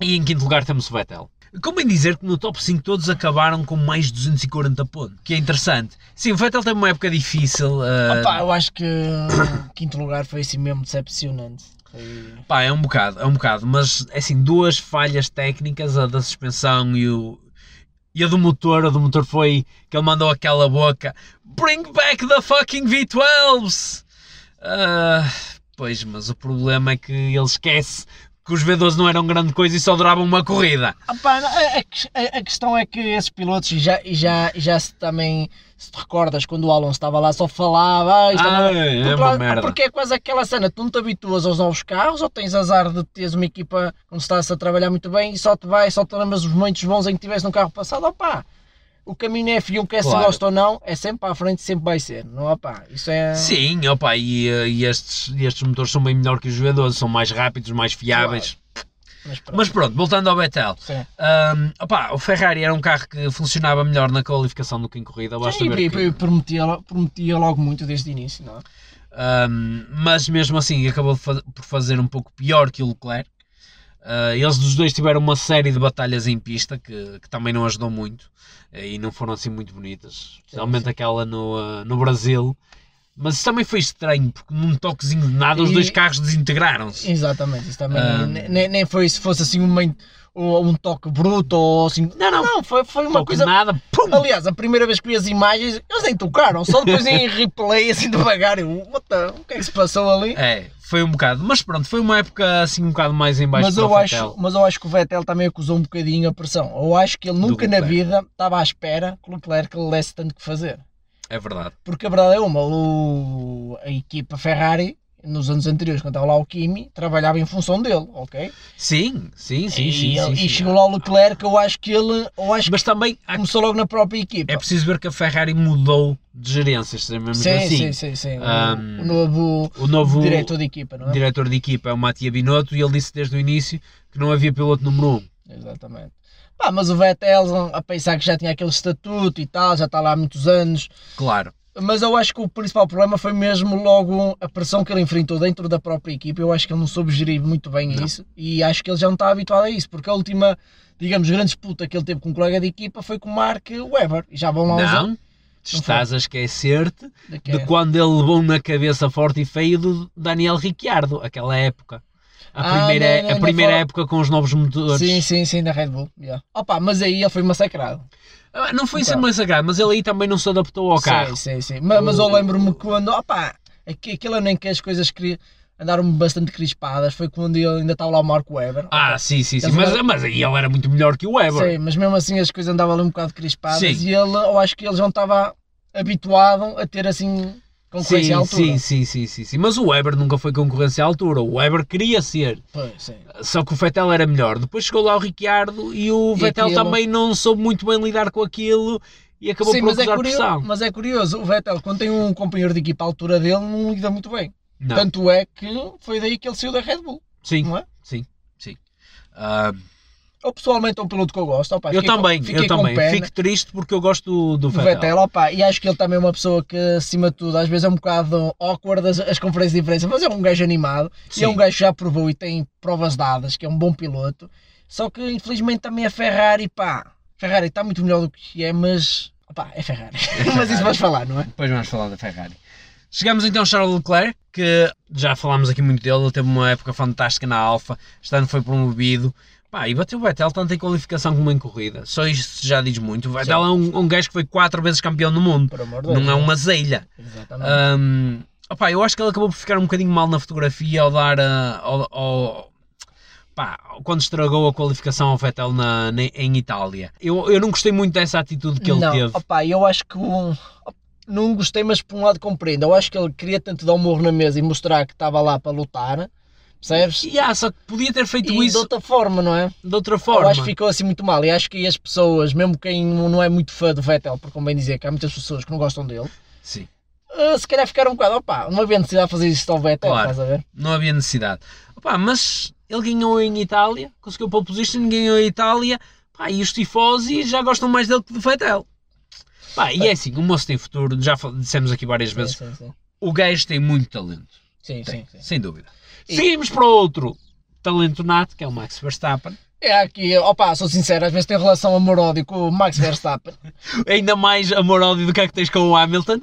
e em quinto lugar temos o Vettel. Como dizer que no top 5 todos acabaram com mais de 240 pontos, que é interessante. Sim, o Vettel teve uma época difícil. uh, opá, eu acho que o quinto lugar foi assim mesmo decepcionante. Foi- Pá, é um bocado, é um bocado, mas é assim, duas falhas técnicas, a da suspensão e o. E a do motor, a do motor foi que ele mandou aquela boca Bring back the fucking V12s! Ah, pois, mas o problema é que ele esquece que os V12 não eram grande coisa e só duravam uma corrida. Opá, não, a, a- a questão é que esses pilotos, e já, e já, e já se também, se te recordas, quando o Alonso estava lá, só falava, ah, isto Ah, uma- é merda. porque é quase aquela cena, tu não te habituas aos novos carros, ou tens azar de teres uma equipa onde estás a trabalhar muito bem e só te vai, só te lembras os momentos bons em que tiveste no carro passado, opá. O caminho é F1, quer se Claro. gosta ou não, é sempre para a frente, sempre vai ser, não opá, isso é... Sim, opa, e, eh, e estes, estes motores são bem melhor que os V12, são mais rápidos, mais fiáveis. Mas pronto, Mas pronto, voltando ao sim. Um, opá, o Ferrari era um carro que funcionava melhor na qualificação do que em corrida, basta Sim, ver e- que- prometia, prometia logo muito desde o início, não é? Um, mas mesmo assim acabou por fazer um pouco pior que o Leclerc. Uh, eles dos dois tiveram uma série de batalhas em pista que, que também não ajudou muito uh, e não foram assim muito bonitas, especialmente aquela no, uh, no Brasil. Mas isso também foi estranho porque num toquezinho de nada os E- dois carros desintegraram-se. Exatamente, isso também Ah. ne- nem, nem foi se fosse assim um, ou um toque bruto ou assim. Não, não. foi, foi uma coisa. nada, pum! Aliás, a primeira vez que vi as imagens, eles nem tocaram, só depois em replay assim devagar. Eu, o que é que se passou ali? É, foi um bocado, mas pronto, foi uma época assim um bocado mais em baixo Mas eu, o acho, Vettel. mas eu acho que o Vettel também acusou um bocadinho a pressão. Eu acho que ele nunca na vida estava à espera que o Leclerc lhe desse tanto que fazer. É verdade. Porque a verdade é uma, o- a equipa Ferrari, nos anos anteriores, quando estava lá o Kimi, trabalhava em função dele, ok? Sim, sim, sim, e, sim, ele- sim, e chegou lá o Leclerc, eu acho que ele eu acho que Mas também há começou logo na própria equipa. É preciso ver que a Ferrari mudou de gerências, mesmo sim, assim. sim, sim, sim. O- Ahm, o, novo O novo diretor de equipa, não é? diretor de equipa é o Mattia Binotto e ele disse desde o início que não havia piloto número 1. Exatamente. Pá, mas o Vettel, a pensar que já tinha aquele estatuto e tal, já está lá há muitos anos. Claro. Mas eu acho que o principal problema foi mesmo logo a pressão que ele enfrentou dentro da própria equipa. Eu acho que ele não soube gerir muito bem Não. isso e acho que ele já não está habituado a isso, porque a última, digamos, grande disputa que ele teve com um colega de equipa foi com o Mark Webber e já vão lá. Não, estás a esquecer-te de de quando ele levou na cabeça forte e feio do Daniel Ricciardo, aquela época. A Ah, primeira, não, não, a primeira não época com os novos motores. Sim, sim, sim, da Red Bull. yeah. Opa, mas aí ele foi massacrado. Ah, Não foi Então. ser mais sagrado, mas ele aí também não se adaptou ao carro. Sim, sim, sim. Mas, mas eu lembro-me quando, opa, aqu- aquele ano em que as coisas andaram bastante crispadas foi quando ele ainda estava lá o Mark Webber. Ah, sim, sim, sim. Mas, andaram- mas aí ele era muito melhor que o Weber. Sim, mas mesmo assim as coisas andavam ali um bocado crispadas Sim. e ele, eu acho que ele já não estava habituado a ter assim concorrência à Sim, altura. sim, sim, sim, sim, sim. Mas o Weber nunca foi concorrência à altura. O Weber queria ser. Pois, sim. Só que o Vettel era melhor. Depois chegou lá o Ricciardo e o E Vettel aquilo- também não soube muito bem lidar com aquilo e acabou Sim, por mas é, curioso, pressão. mas é curioso, o Vettel, quando tem um companheiro de equipa à altura dele, não lida muito bem. Não. Tanto é que foi daí que ele saiu da Red Bull, sim, não é? sim, sim. Ah, Eu pessoalmente é um piloto que eu gosto. Opa, eu com- também, eu também. pena Fico triste porque eu gosto do, do Vettel. Vettel, opa, e acho que ele também é uma pessoa que, acima de tudo, às vezes é um bocado awkward as, as conferências de imprensa, mas é um gajo animado e é um Sim. gajo que já provou e tem provas dadas, que é um bom piloto. Só que infelizmente também a Ferrari, pá, Ferrari está muito melhor do que é, mas opá, é Ferrari. mas isso vais falar, não é? Depois vamos falar da Ferrari. Chegamos então a Charles Leclerc, que já falámos aqui muito dele, ele teve uma época fantástica na Alfa, este ano foi promovido. Pá, e bateu o Vettel tanto em qualificação como em corrida. Só isto já diz muito. O Vettel é um, um gajo que foi quatro vezes campeão do mundo. De Deus. Não é uma zelha. Exatamente. Hum, opá, eu acho que ele acabou por ficar um bocadinho mal na fotografia ao dar a- ao, ao- pá, quando estragou a qualificação ao Vettel na, na- em Itália. Eu, eu não gostei muito dessa atitude que ele não, teve. opá, eu acho que um- não gostei, mas por um lado compreendo. Eu acho que ele queria tanto dar um morro na mesa e mostrar que estava lá para lutar, percebes? E ah, só que podia ter feito E de isso outra forma, não é? de outra Eu forma. acho que ficou assim muito mal. E acho que as pessoas, mesmo quem não é muito fã do Vettel, por convém dizer que há muitas pessoas que não gostam dele, Sim, ah, se calhar ficaram um bocado, opá, não havia necessidade de fazer isto ao Vettel, Claro. estás a ver? não havia necessidade. Opá, mas ele ganhou em Itália, conseguiu pole position, ganhou em Itália, pá, e os tifosi já gostam mais dele que do Vettel. Pá, e é assim, o moço tem futuro, já dissemos aqui várias Sim, vezes, sim, sim. o gajo tem muito talento. Sim, Tem, sim, sim. sem dúvida. Seguimos para outro talento nato, que é o Max Verstappen. É aqui, opá, sou sincero, às vezes tem relação amor-ódio com o Max Verstappen. Ainda mais amor-ódio do que é que tens com o Hamilton.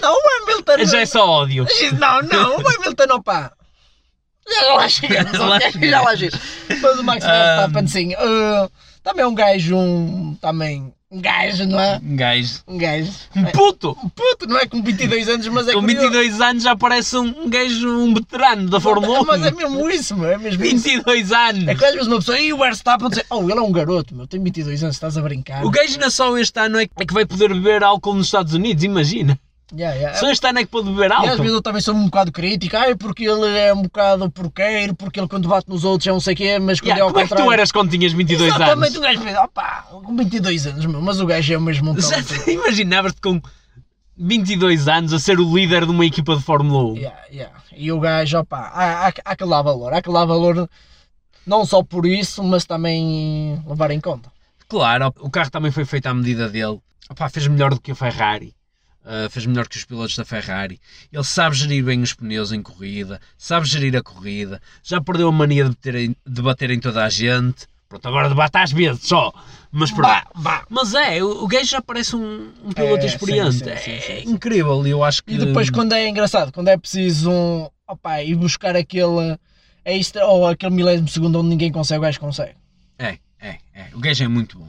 não, o Hamilton... Já é só ódio. Não, não, o Hamilton, opá. Já lá chegamos, chegamos. Já lá chegamos. Mas o Max Verstappen, sim, ah, também é um gajo, um... Também... Um gajo, não é? Um gajo. Um gajo. Um puto! Um puto, não é? Com 22 anos, mas é Com curioso. 22 anos já parece um, um gajo, um veterano da Fórmula 1. Mas é mesmo isso, meu, é mesmo isso. 22 anos! É que às vezes uma pessoa, e o Verstappen diz, oh, ele é um garoto, meu, tem 22 anos, estás a brincar. O gajo não só este ano é é que vai poder beber álcool nos Estados Unidos, imagina. Yeah, yeah. Só este ano é que pode beber E às álcool. vezes eu também sou um bocado crítico, ai, porque ele é um bocado porqueiro, porque ele quando bate nos outros é não sei o quê, mas quando Yeah, é ao como é que contrário... tu eras quando tinhas 22 Exatamente, anos? o gajo opá, com 22 anos, meu, mas o gajo é mesmo um imaginavas-te com 22 anos a ser o líder de uma equipa de Fórmula 1? Yeah, yeah. E o gajo, opá, há, há, há que dar valor, há que dar valor não só por isso, mas também levar em conta. Claro, o carro também foi feito à medida dele. Opá, fez melhor do que o Ferrari. Uh, fez melhor que os pilotos da Ferrari. Ele sabe gerir bem os pneus em corrida, sabe gerir a corrida, já perdeu a mania de bater em, de bater em toda a gente. Pronto, agora debate às vezes só. Mas pronto. Bah, bah. Mas é, o, o gajo já parece um, um piloto É, experiente. sim, sim, é sim, sim. incrível e eu acho que. E depois quando é engraçado, quando é preciso um, opá, ir buscar aquele extra ou aquele milésimo segundo onde ninguém consegue, o gajo consegue. É, é, é. O gajo é muito bom.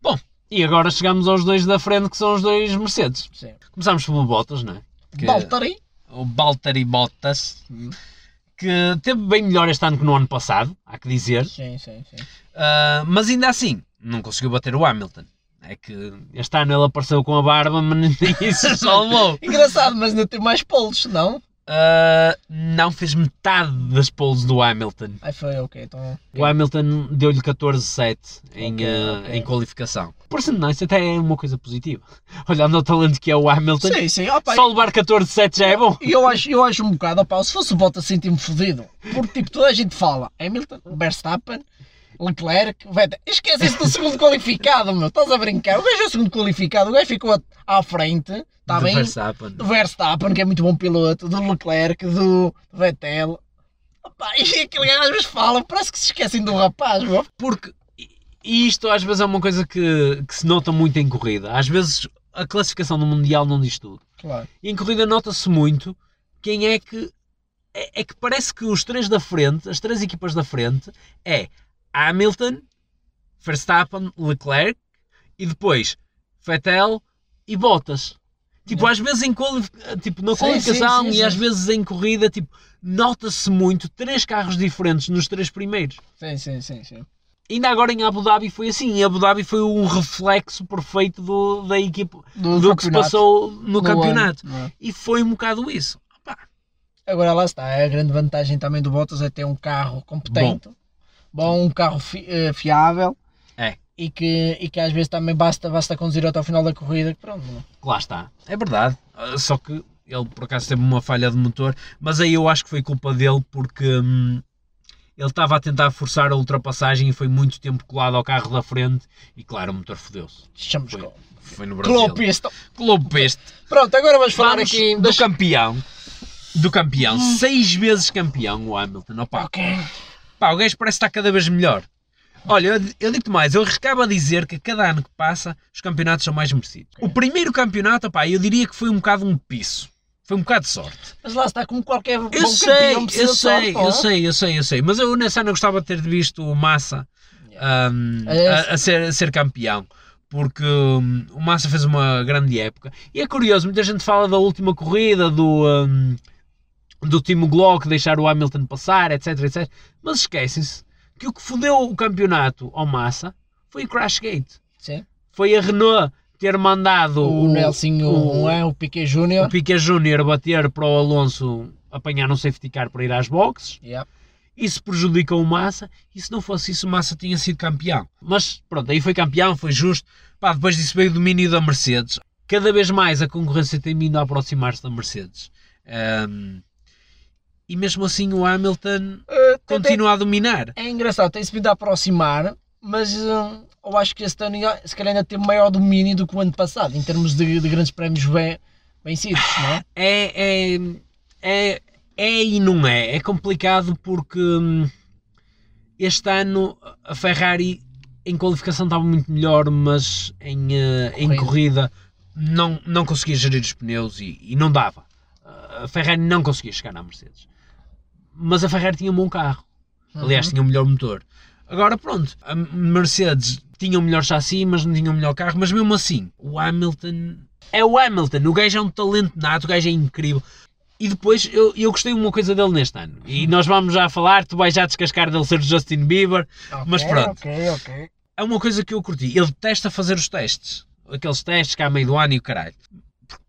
Bom, e agora chegamos aos dois da frente que são os dois Mercedes. Sim. Começámos pelo Bottas, não é? Que- Valtteri, o Valtteri Bottas, que teve bem melhor este ano que no ano passado, há que dizer, sim, sim, sim. Ah, mas ainda assim não conseguiu bater o Hamilton. É que este ano ele apareceu com a barba, mas nem isso salvou. Engraçado, mas ainda tem mais polos, não? Ah, não fez metade das poles do Hamilton. Aí foi, ok, então... O Hamilton deu-lhe 14-7 em, Ok, ah, ok. em qualificação. Parecendo não, isso até é uma coisa positiva. Olhando ao talento que é o Hamilton, Sim, sim, opá, só levar 14-7 já é bom. Eu acho, eu acho um bocado, opá, se fosse o Bottas senti-me fodido. Porque tipo, toda a gente fala Hamilton, Verstappen, Leclerc, Vettel. Esquece-se do segundo qualificado, meu. Estás a brincar. O gajo é o segundo qualificado, o gajo ficou à- frente, está bem? Verstappen. Do Verstappen, que é muito bom piloto, do Leclerc, do Vettel. Opá, e aquele gajo às vezes fala, parece que se esquecem do rapaz, meu. Porque e isto às vezes é uma coisa que, que se nota muito em corrida. Às vezes a classificação no Mundial não diz tudo. Claro. E em corrida nota-se muito quem é que. É, é que parece que os três da frente, as três equipas da frente, é Hamilton, Verstappen, Leclerc e depois Vettel e Bottas. Tipo, Yeah. às vezes em tipo, na qualificação sim, sim, e às vezes em corrida, tipo, nota-se muito três carros diferentes nos três primeiros. Sim, sim, sim, sim. Ainda agora em Abu Dhabi foi assim. Em Abu Dhabi foi um reflexo perfeito do, da equipa, Do, do que se passou no do campeonato. ano, não é? E foi um bocado isso. Opá, Agora lá está, a grande vantagem também do Bottas é ter um carro competente, bom, um carro fi- eh, fiável É. e, que, e que às vezes também basta, basta conduzir até ao final da corrida que pronto. é? lá está. É verdade. Ah, Só que ele por acaso teve uma falha de motor, mas aí eu acho que foi culpa dele porque hum, ele estava a tentar forçar a ultrapassagem e foi muito tempo colado ao carro da frente e claro, o motor fodeu-se. Chamamos Foi, foi no Brasil. Clube Clube Peste. Pronto, agora vamos falar Vamos aqui do das... campeão. Do campeão. Seis vezes campeão o Hamilton. Opa, Ok. Pá, o gajo parece estar cada vez melhor. Olha, eu, eu digo-te mais, eu arriscava a dizer que a cada ano que passa, os campeonatos são mais merecidos. O primeiro campeonato, opá, eu diria que foi um bocado um piso. Foi um bocado de sorte. Mas lá está, como qualquer bom Eu sei, campeão eu sei, sorte, eu é? sei, eu sei, eu sei. Mas eu nesse ano eu gostava de ter visto o Massa um, É a, a ser, a ser campeão. Porque um, o Massa fez uma grande época. E é curioso, muita gente fala da última corrida, do, um, do Timo Glock deixar o Hamilton passar, etc, etc. Mas esquecem-se que o que fodeu o campeonato ao Massa foi o Crashgate. Sim. Foi a Renault ter mandado O, Nelson, o, o- é, o Piquet Júnior. o Piquet Júnior bater para o Alonso apanhar um safety car para ir às boxes. Yeah. Isso prejudicou o Massa e se não fosse isso o Massa tinha sido campeão. Mas pronto, aí foi campeão, foi justo. Pá, depois disso veio o domínio da Mercedes. Cada vez mais a concorrência tem vindo a aproximar-se da Mercedes. Ahm, e mesmo assim o Hamilton Uh, tem- continua a dominar. É engraçado, tem-se vindo a aproximar, mas hum, eu acho que este ano se calhar ainda tem maior domínio do que o ano passado, em termos de, de grandes prémios bem, vencidos, não é? É, é, é, é e não é. É complicado porque hum, este ano a Ferrari em qualificação estava muito melhor, mas em, eh, em Corrida. corrida não, não conseguia gerir os pneus e, e não dava. A Ferrari não conseguia chegar à Mercedes. Mas a Ferrari tinha um bom carro. Aliás, Uhum. tinha o melhor motor. Agora pronto, a Mercedes tinha o melhor chassi, mas não tinha o melhor carro. Mas mesmo assim, o Hamilton é o Hamilton. O gajo é um talento nato, o gajo é incrível. E depois eu, eu gostei de uma coisa dele neste ano. E nós vamos já falar, tu vais já descascar dele ser o Justin Bieber. Ok, Mas pronto. Ok, ok. É uma coisa que eu curti. Ele detesta fazer os testes. Aqueles testes que há meio do ano e o caralho.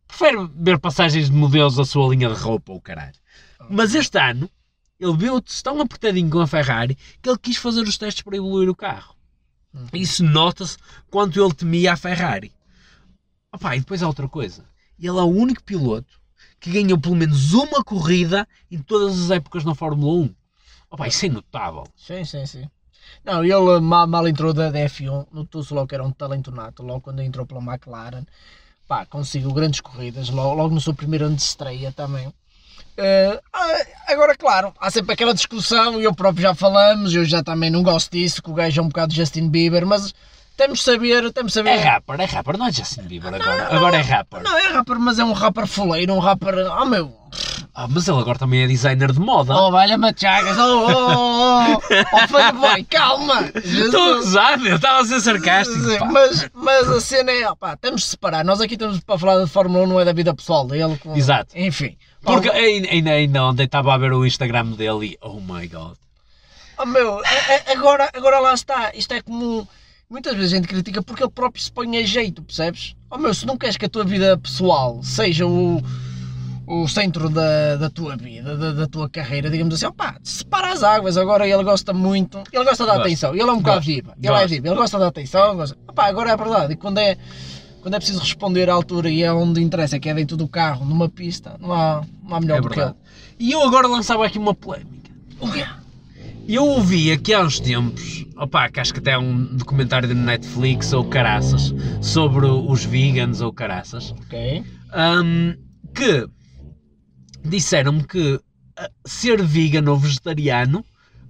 Prefere ver passagens de modelos da sua linha de roupa ou o caralho. Mas este ano, ele viu-te tão apertadinho com a Ferrari que ele quis fazer os testes para evoluir o carro. Uhum. Isso nota-se quanto ele temia a Ferrari. Opa, e depois há outra coisa. Ele é o único piloto que ganhou pelo menos uma corrida em todas as épocas na Fórmula 1. Opa, isso é notável. Sim, sim, sim. Não, ele mal, mal entrou da da F1, notou-se logo que era um talento nato, logo quando entrou pela McLaren. Pá, conseguiu grandes corridas, logo, logo no seu primeiro ano de estreia também. Eh, ah, agora, claro, há sempre aquela discussão, e eu próprio já falamos, eu já também não gosto disso, que o gajo é um bocado Justin Bieber, mas temos de saber, temos de saber. É rapper, é rapper, não é Justin Bieber agora. Agora é rapper. Não, é rapper, mas é um rapper fuleiro, um rapper. Oh meu! Ah, mas ele agora também é designer de moda. Oh, valha-me a chagas! Oh, oh, oh! Oh, fanboy, calma! Estou a gozar, meu, estava a ser sarcástico. Pá. mas, mas a cena é, opá, temos de separar. Nós aqui estamos para falar da Fórmula 1, não é da vida pessoal dele. com- Exato. Enfim. Porque ainda, ainda, ontem estava a ver o Instagram dele e oh my god. oh, meu, agora, agora lá está. Isto é como. Muitas vezes a gente critica porque ele próprio se põe a jeito, percebes? Oh meu, se não queres que a tua vida pessoal seja o, o centro da, da tua vida, da, da tua carreira, digamos assim, opá, separa as águas. Agora ele gosta muito, ele gosta da atenção, ele é um bocado diva, ele é diva, ele gosta da atenção. Gosta... Opá, agora é verdade, e quando é, quando é preciso responder à altura e é onde interessa, que é dentro do carro, numa pista, não há, não há melhor É do que ele. E eu agora lançava aqui uma polémica. O quê? Eu ouvi aqui há uns tempos, opá, que acho que até é um documentário da Netflix ou caraças, sobre os vegans ou caraças, Ok. hum, que disseram-me que ah, ser vegan ou vegetariano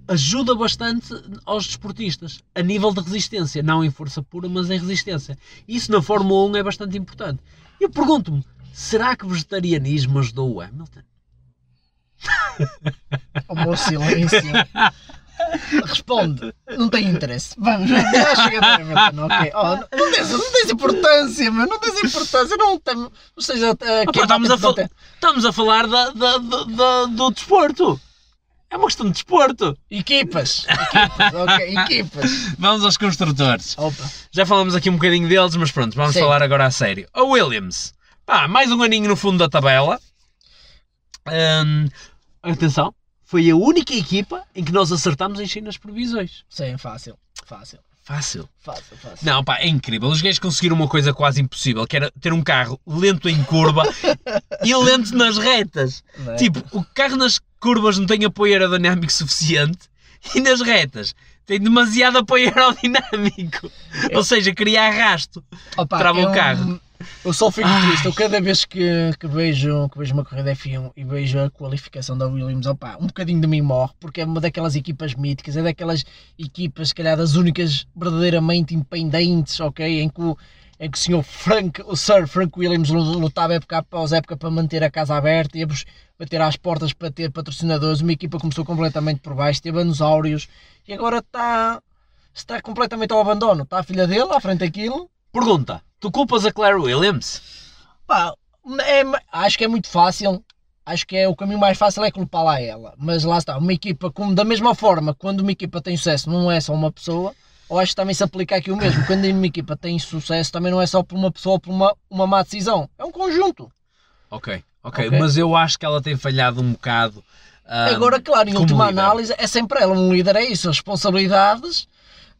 ajuda bastante aos desportistas, a nível de resistência, não em força pura, mas em resistência. Isso na Fórmula 1 é bastante importante. Eu pergunto-me, será que o vegetarianismo ajudou o Hamilton? O meu silêncio. Responde, não tem interesse. Vamos, já chega da Hamilton, ok. Oh, não, tens, não tens importância, meu, não tens importância, não tem. Ou seja, Opa, aqui estamos, a estamos a falar da- da- da- do desporto. É uma questão de desporto. Equipas, equipas, ok, equipas. Vamos aos construtores. Opa, Já falamos aqui um bocadinho deles, mas pronto, vamos Sim. falar agora a sério. A Williams. Pá, mais um aninho no fundo da tabela. Hum, atenção, foi a única equipa em que nós acertamos em China as previsões. sim, fácil, fácil. Fácil. Fácil, fácil. Não, pá, é incrível. Os gays conseguiram uma coisa quase impossível, que era ter um carro lento em curva e lento nas retas. É? Tipo, o carro nas curvas não tem apoio aerodinâmico suficiente e nas retas tem demasiado apoio aerodinâmico. Ou seja, cria arrasto. Opa, trava o eu- carro. Eu só fico Ai. triste. Eu cada vez que, que, vejo, que vejo uma corrida F1 e vejo a qualificação da Williams, opa, um bocadinho de mim morre, porque é uma daquelas equipas míticas, é daquelas equipas, se calhar, das únicas verdadeiramente independentes, ok? Em que o, em que o senhor Frank, o Sir Frank Williams lutava época após época para manter a casa aberta, ia bater às portas para ter patrocinadores. Uma equipa começou completamente por baixo, teve dinossauros e agora está, está completamente ao abandono. Está a filha dele à frente daquilo. Pergunta: tu culpas a Claire Williams? Pá, é- acho que é muito fácil. Acho que é o caminho mais fácil é culpá-la a ela. Mas lá está, uma equipa, como da mesma forma, quando uma equipa tem sucesso, não é só uma pessoa, eu acho que também se aplica aqui o mesmo. Quando uma equipa tem sucesso, também não é só por uma pessoa ou por uma, uma má decisão. É um conjunto. Ok, ok, Ok. mas eu acho que ela tem falhado um bocado. ah, Agora, claro, em última líder. análise, é sempre ela. Um líder é isso, as responsabilidades.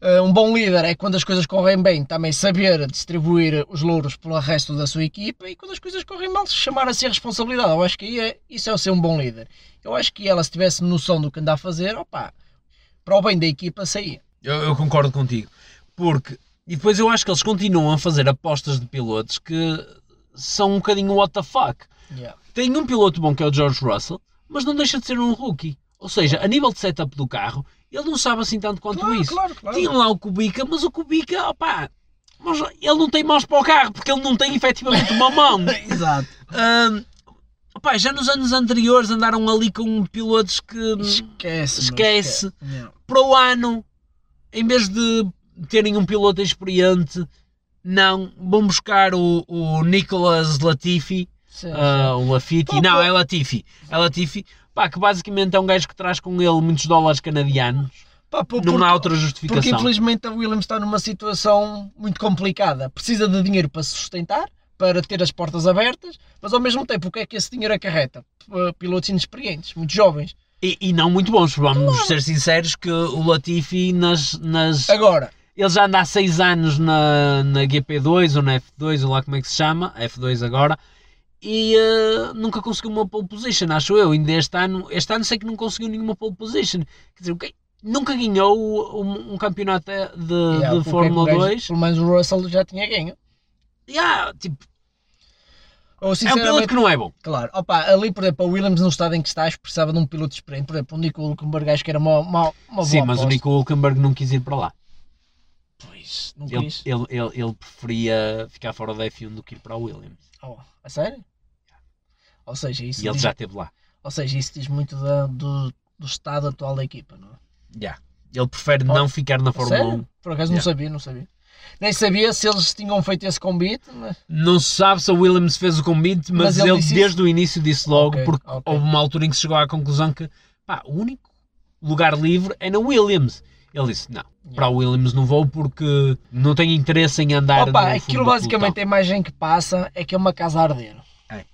Uh, Um bom líder é quando as coisas correm bem, também saber distribuir os louros pelo resto da sua equipa e quando as coisas correm mal, chamar a si a responsabilidade. Eu acho que é, isso é o ser um bom líder. Eu acho que ela, se tivesse noção do que anda a fazer, opá, para o bem da equipa, saía. Eu, eu concordo contigo. Porque. E depois eu acho que eles continuam a fazer apostas de pilotos que são um bocadinho what the fuck. Yeah. Tem um piloto bom que é o George Russell, mas não deixa de ser um rookie. Ou seja, a nível de setup do carro, ele não sabe assim tanto quanto Claro, isso. claro, claro. Tinham lá o Kubica, mas o Kubica, opá, mas ele não tem mãos para o carro, porque ele não tem efetivamente uma mão. Exato. Opá, já nos anos anteriores andaram ali com pilotos que Esquece. Esquece. Yeah. para o ano, em vez de terem um piloto experiente, não, vão buscar o, o Nicolas Latifi, Sim, ah, o Lafiti, não, é Latifi, é Latifi, pá, que basicamente é um gajo que traz com ele muitos dólares canadianos, Pá, por- não porque- há outra Porque justificação. infelizmente a Williams está numa situação muito complicada. Precisa de dinheiro para se sustentar, para ter as portas abertas, mas ao mesmo tempo o que é que esse dinheiro acarreta? Pilotos inexperientes, muito jovens. E, e não muito bons, vamos ser sinceros que o Latifi nas, nas Agora, ele já anda há 6 anos na, na GP2 ou na F2, ou lá como é que se chama, F2 agora, e eh, nunca conseguiu uma pole position, acho eu. Ainda este ano, este ano sei que não conseguiu nenhuma pole position. Quer dizer, ok, nunca ganhou um, um campeonato de, yeah, de Fórmula o gajo- 2. Pelo menos o Russell já tinha ganho. Yeah, tipo, Ou é um piloto que não é bom. claro, opa, ali por exemplo, a Williams no estado em que está, precisava de um piloto experiente. Por exemplo, o Nico Hulkenberg acho que era uma, uma, uma Sim, mas o aposta. Nico Hulkenberg não quis ir para lá. Pois, não Ele, quis. ele, ele, ele preferia ficar fora da F1 do que ir para a Williams. Oh, a sério? Ou seja, isso E ele diz, já esteve lá. ou seja, isso diz muito da- do, do estado atual da equipa, não é? Yeah. Ele prefere Oh, não ficar na Fórmula Sério? 1. Por acaso não Yeah. sabia, não sabia. Nem sabia se eles tinham feito esse convite, mas... Não se sabe se a Williams fez o convite, mas, Mas ele ele, desde o início disse logo, Ok, porque ok. houve uma altura em que se chegou à conclusão que pá, o único lugar livre é na Williams. Ele disse: Não, para a Williams não vou porque não tenho interesse em andar. Opa, no aquilo basicamente a pelotão." imagem que passa é que é uma casa a arder. É.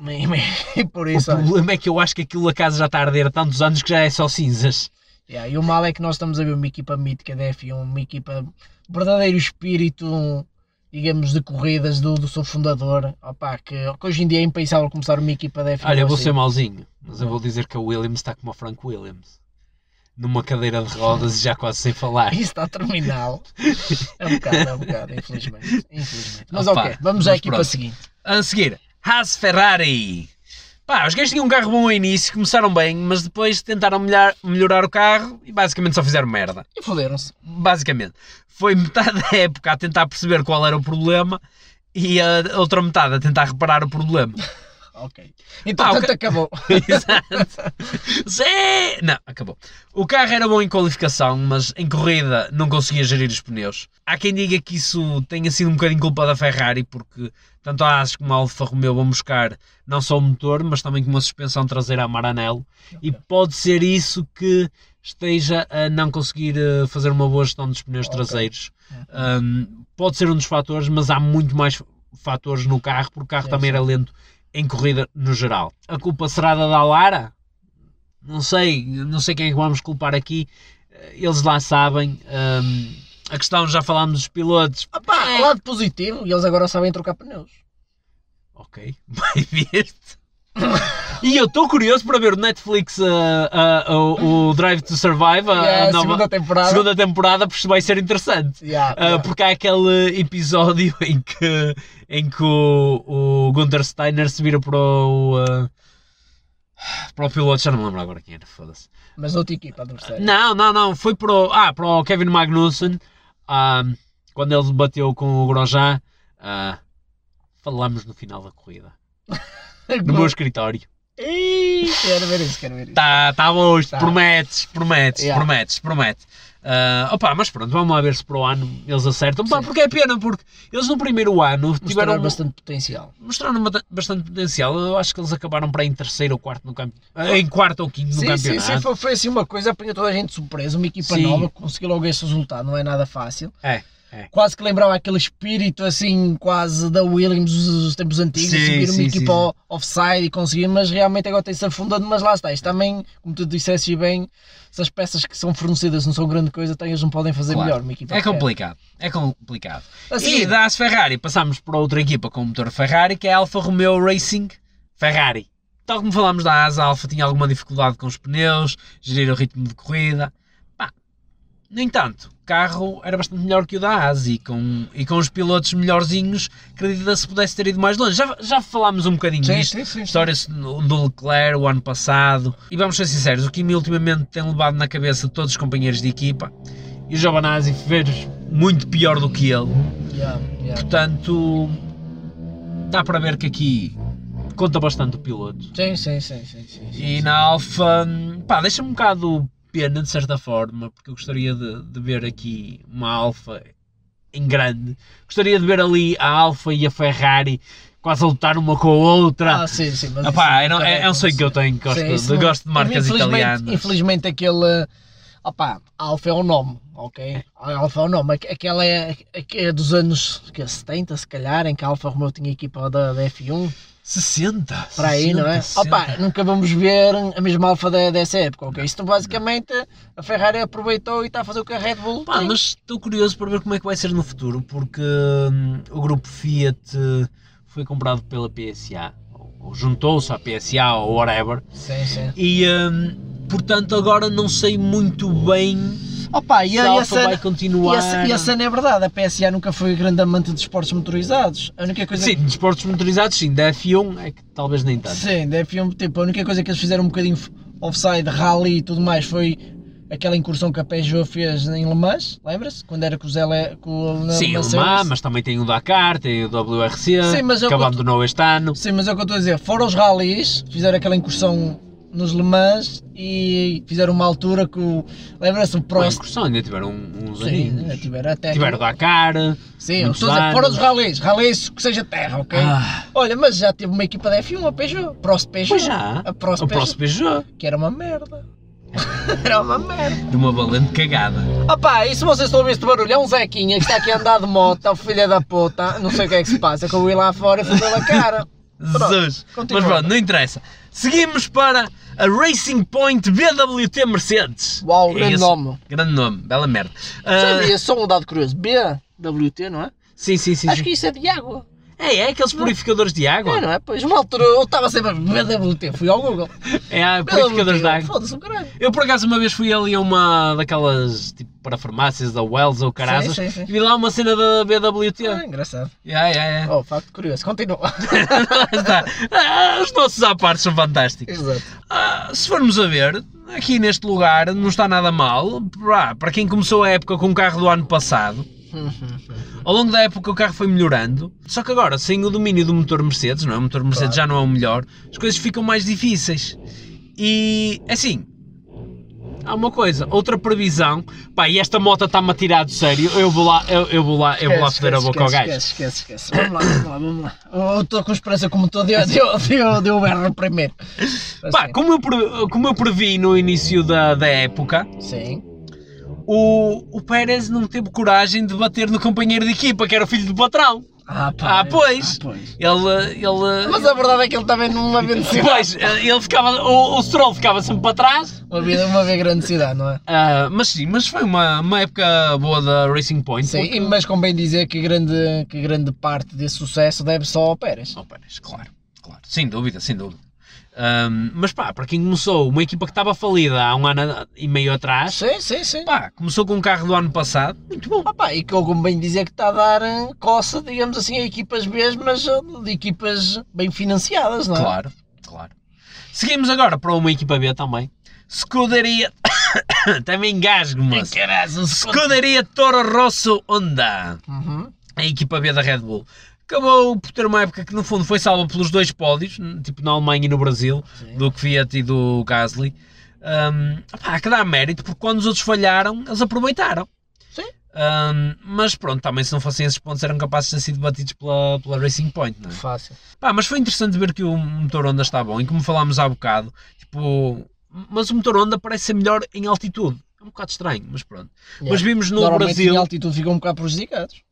E, e por O isso, olha, problema é que eu acho que aquilo a casa já está a arder há tantos anos que já é só cinzas. Yeah, e o mal é que nós estamos a ver uma equipa mítica da F1, uma equipa verdadeiro espírito, digamos, de corridas do, do seu fundador. Opa, que, que hoje em dia é impensável começar uma equipa da F1 Olha, eu vou assim. ser mauzinho, mas eu vou dizer que a Williams está como a Frank Williams. Numa cadeira de rodas e já quase sem falar. Isso está terminal. É um bocado, é um bocado, infelizmente. infelizmente. Mas Opa, ok, vamos à equipa pronto. seguinte. A seguir, Haas Ferrari. Pá, os gajos tinham um carro bom ao início, começaram bem, mas depois tentaram melhor- melhorar o carro e basicamente só fizeram merda. E foderam-se. Basicamente. Foi metade da época a tentar perceber qual era o problema e a outra metade a tentar reparar o problema. Ok. Então, Pá, o tanto ca- acabou. Exato. Sim! Não, acabou. O carro era bom em qualificação, mas em corrida não conseguia gerir os pneus. Há quem diga que isso tenha sido um bocadinho culpa da Ferrari, porque tanto a Haas como a Alfa Romeo vão buscar não só o motor, mas também com uma suspensão traseira a Maranello. E pode ser isso que esteja a não conseguir eh, fazer uma boa gestão dos pneus Ok. traseiros. Um, pode ser um dos fatores, mas há muito mais fatores no carro, porque o carro também sim. era lento em corrida no geral. A culpa será da Dallara? Não sei, não sei quem é que vamos culpar aqui. Eles lá sabem. Um, A questão, já falámos dos pilotos. Opá, É. lado positivo, e eles agora sabem trocar pneus. Ok, bem visto. E eu estou curioso para ver o Netflix ah, ah, o, o Drive to Survive, a, Yeah, nova segunda temporada. segunda temporada, porque vai ser interessante. Yeah, Ah, yeah. porque há aquele episódio em que, em que o, o Gunther Steiner se vira para o, ah, para o piloto, já não me lembro agora quem era, foda-se. Mas outra equipa adversária. Não, não, não, foi para o, ah, para o Kevin Magnussen, quando ele bateu com o Grosjean, ah, falamos no final da corrida, no meu escritório. Ih, quero ver isso, quero ver isso. Tá, tá isto Tá. prometes, prometes, Yeah. prometes, promete. Ah, opa, mas pronto, vamos lá ver se para o ano eles acertam. Pá, Sim. porque é pena, porque eles no primeiro ano Mostrar tiveram bastante potencial. mostraram bastante potencial. Eu acho que eles acabaram para em terceiro ou quarto no campo, em quarto ou quinto no Sim, sim, campeonato. sim, foi, foi assim uma coisa, apanhou toda a gente surpresa, uma equipa Sim. nova, conseguiu logo esse resultado, não é nada fácil. É, é. Quase que lembrava aquele espírito assim, quase da Williams dos, tempos antigos, Sim, subir uma sim, equipa sim, offside e conseguir, mas realmente agora tem-se afundando, mas lá está. Isto também, como tu disseste bem, se as peças que são fornecidas não são grande coisa, então eles não podem fazer Claro. melhor uma equipa. É complicado, é complicado. Assim, E da AS Ferrari passamos para outra equipa com motor Ferrari, que é a Alfa Romeo Racing Ferrari. Tal como falámos da AS, a Alfa tinha alguma dificuldade com os pneus, gerir o ritmo de corrida. Pá, no entanto, o carro era bastante melhor que o da AS e com, e com os pilotos melhorzinhos, acredita se pudesse ter ido mais longe. Já, já falámos um bocadinho sim, disto. sim, sim. História-se do Leclerc o ano passado. E vamos ser sinceros, o Kimi ultimamente tem levado na cabeça todos os companheiros de equipa. E o Giovanazzi fez muito pior do que ele. Yeah, yeah. Portanto, dá para ver que aqui conta bastante o piloto. Sim, sim, sim, sim, sim, sim, E sim. na Alfa, pá, deixa-me um bocado pena de certa forma, porque eu gostaria de, de ver aqui uma Alfa em grande. Gostaria de ver ali a Alfa e a Ferrari quase a lutar uma com a outra. Ah, sim, sim, mas pá, isso é, é, é um sonho que eu tenho, gosto, Sim, de, não- gosto de marcas infelizmente, italianas. Infelizmente aquele. Opá, Alfa é o nome, ok? Alfa é o nome. Aqu- Aquela é, é dos anos que é 70, se calhar, em que a Alfa Romeo tinha equipa da, da F1, 60, para aí, não é? 60. Opá, nunca vamos ver a mesma Alfa da, dessa época, ok? Isto basicamente a Ferrari aproveitou e está a fazer o que a Red Bull Pá, tem. mas estou curioso para ver como é que vai ser no futuro, porque hum, o grupo Fiat eh, foi comprado pela PSA, ou, ou juntou-se à PSA ou whatever, Sim, sim. e hum, portanto agora não sei muito bem Opa, e, a- a e a Alfa vai continuar. e, e cena é verdade, a PSA nunca foi grande amante de esportes motorizados. A única coisa Sim, de esportes motorizados, sim, da F1 é que talvez nem tanto. Sim, da F1, tipo, a única coisa que eles fizeram um bocadinho offside, rally e tudo mais foi aquela incursão que a Peugeot fez em Le Mans, lembra-se? Quando era com o Zé Le, com o Sim. Le Mans, mas também tem o Dakar, tem o WRC, Sim, mas eu que conto- abandonou este ano. Sim, mas é o que eu estou a dizer, foram os rallies, fizeram aquela incursão nos Le Mans e fizeram uma altura que o. Lembra-se o Prost. incursão, ainda tiveram uns Sim, aninhos. tiveram até. Tiveram Dakar. Sim, a anos. fora dos rallies, rallies que seja terra, ok? Ah, Olha, mas já teve uma equipa da F1, a Peugeot, Prost Peugeot. pois já. A Prost O Peugeot, próximo Peugeot. que era uma merda. era uma merda. De uma valente cagada. Opá, e se vocês estão a ouvir este barulho, é um Zequinha que está aqui a andar de moto, o filho da puta, não sei o que é que se passa, que eu ia lá fora e fui pela cara. Jesus. continua. Mas pronto, não interessa. Seguimos para a Racing Point BWT Mercedes. Uau, É grande esse- nome. Grande nome, bela merda. Já Ah, vi, só um dado curioso, BWT, não é? sim, sim, sim. Acho sim. que isso é de água. É, é aqueles purificadores de água. É, não é? Pois, uma altura eu estava sempre a BWT, fui ao Google. É, há purificadores de água. Foda-se o caralho. Eu por acaso uma vez fui ali a uma daquelas tipo para farmácias da Wells ou Caraças Sim, sim, sim. e vi lá uma cena da BWT. Ah, engraçado. Yeah, yeah, yeah. Oh, facto curioso, continua. Está. Ah, os nossos à parte são fantásticos. Exato. Ah, se formos a ver, aqui neste lugar não está nada mal. Para quem começou a época com o carro do ano passado, ao longo da época o carro foi melhorando. Só que agora, sem o domínio do motor Mercedes, não é? O motor Mercedes já não é o melhor, as coisas ficam mais difíceis. E assim. Há uma coisa, outra previsão, pá, e esta moto está-me a tirar de sério, eu vou lá, eu, eu vou lá, eu vou lá foder a boca ao gajo. Esquece, esquece, esquece. Vamos lá, vamos lá, vamos lá. Eu estou com esperança como estou, deu, deu, deu, deu o berro primeiro. Pá, Assim, como eu, como eu previ no início da, da época, Sim. O, o Pérez não teve coragem de bater no companheiro de equipa, que era o filho do patrão. Ah, pá, Ah, pois. ah, pois. Ele. ele Mas a verdade é que ele também numa vez necessidade. Pois, ele ficava. O, o Stroll ficava sempre para trás. Uma vida, uma vez grande cidade, não é? Ah, mas sim, mas foi uma, uma época boa da Racing Point. Sim, porque- mas convém dizer que grande, que grande parte desse sucesso deve só ao Pérez. Oh, Pérez, claro, claro. Sem dúvida, sem dúvida. Ahm, mas pá, para quem começou, uma equipa que estava falida há um ano e meio atrás, Sim, sim, sim. pá, começou com um carro do ano passado, muito bom. Ah, pá, e que eu convém dizer que está a dar eh, coça, digamos assim, a equipas B, mas eh, de equipas bem financiadas, não é? Claro, claro. Seguimos agora para uma equipa B também. Scuderia. também engasgo. Caralho, Scuderia Toro Rosso Honda. Uhum. a equipa B da Red Bull. Acabou por ter uma época que no fundo foi salva pelos dois pódios, tipo na Alemanha e no Brasil, Sim. do Fiat e do Gasly. Um, pá, que dá mérito, porque quando os outros falharam, eles aproveitaram. Sim. Um, mas pronto, também se não fossem esses pontos eram capazes de ter sido batidos pela, pela Racing Point, não é? Fácil. Pá, mas foi interessante ver que o motor Honda está bom, e como falámos há bocado, tipo, mas o motor Honda parece ser melhor em altitude. É um bocado estranho, mas pronto. Mas vimos no Brasil. em altitude ficam um bocado prejudicados.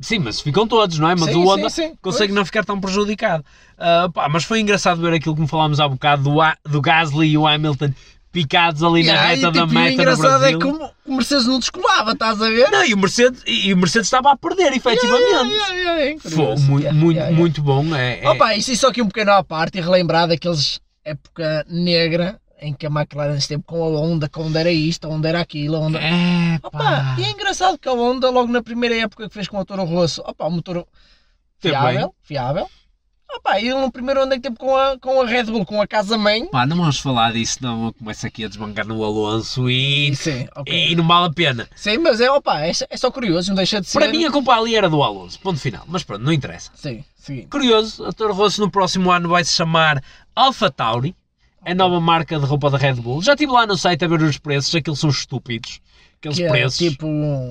Sim, mas ficam todos, não é? Mas Sim, o Honda sim, sim. consegue Pois. não ficar tão prejudicado. Ah, pá, mas foi engraçado ver aquilo que falámos há bocado do, A- do Gasly e o Hamilton picados ali na reta e, da tipo, o meta no engraçado é que o o Mercedes não descolava, estás a ver? Não, e o, Mercedes, e e o Mercedes estava a perder, efetivamente. Yeah, yeah, yeah, Foi muito, muito, muito bom. É, é- Opa, isso só aqui um pequeno à parte e relembrar daqueles época negra em que a McLaren esteve com a Honda, que a Honda era isto, a Honda era aquilo, a Honda... É, Opa, e é engraçado que a Honda, logo na primeira época que fez com o Toro Rosso, opa, um motor fiável, fiável. Opa, e no primeiro ano é que teve com a, com a Red Bull, com a casa-mãe. Pá, não vamos falar disso, não. Eu começo aqui a desbancar no Alonso e, Sim, ok. e não vale a pena. Sim, mas é, opa, é, é só curioso, não deixa de ser. Para mim a culpa ali era do Alonso, ponto final. Mas pronto, não interessa. Sim, seguinte. Curioso, a Toro Rosso no próximo ano vai se chamar Alpha Tauri, a nova marca de roupa da Red Bull. Já estive lá no site a ver os preços, aqueles são estúpidos. Aqueles Que é preços. tipo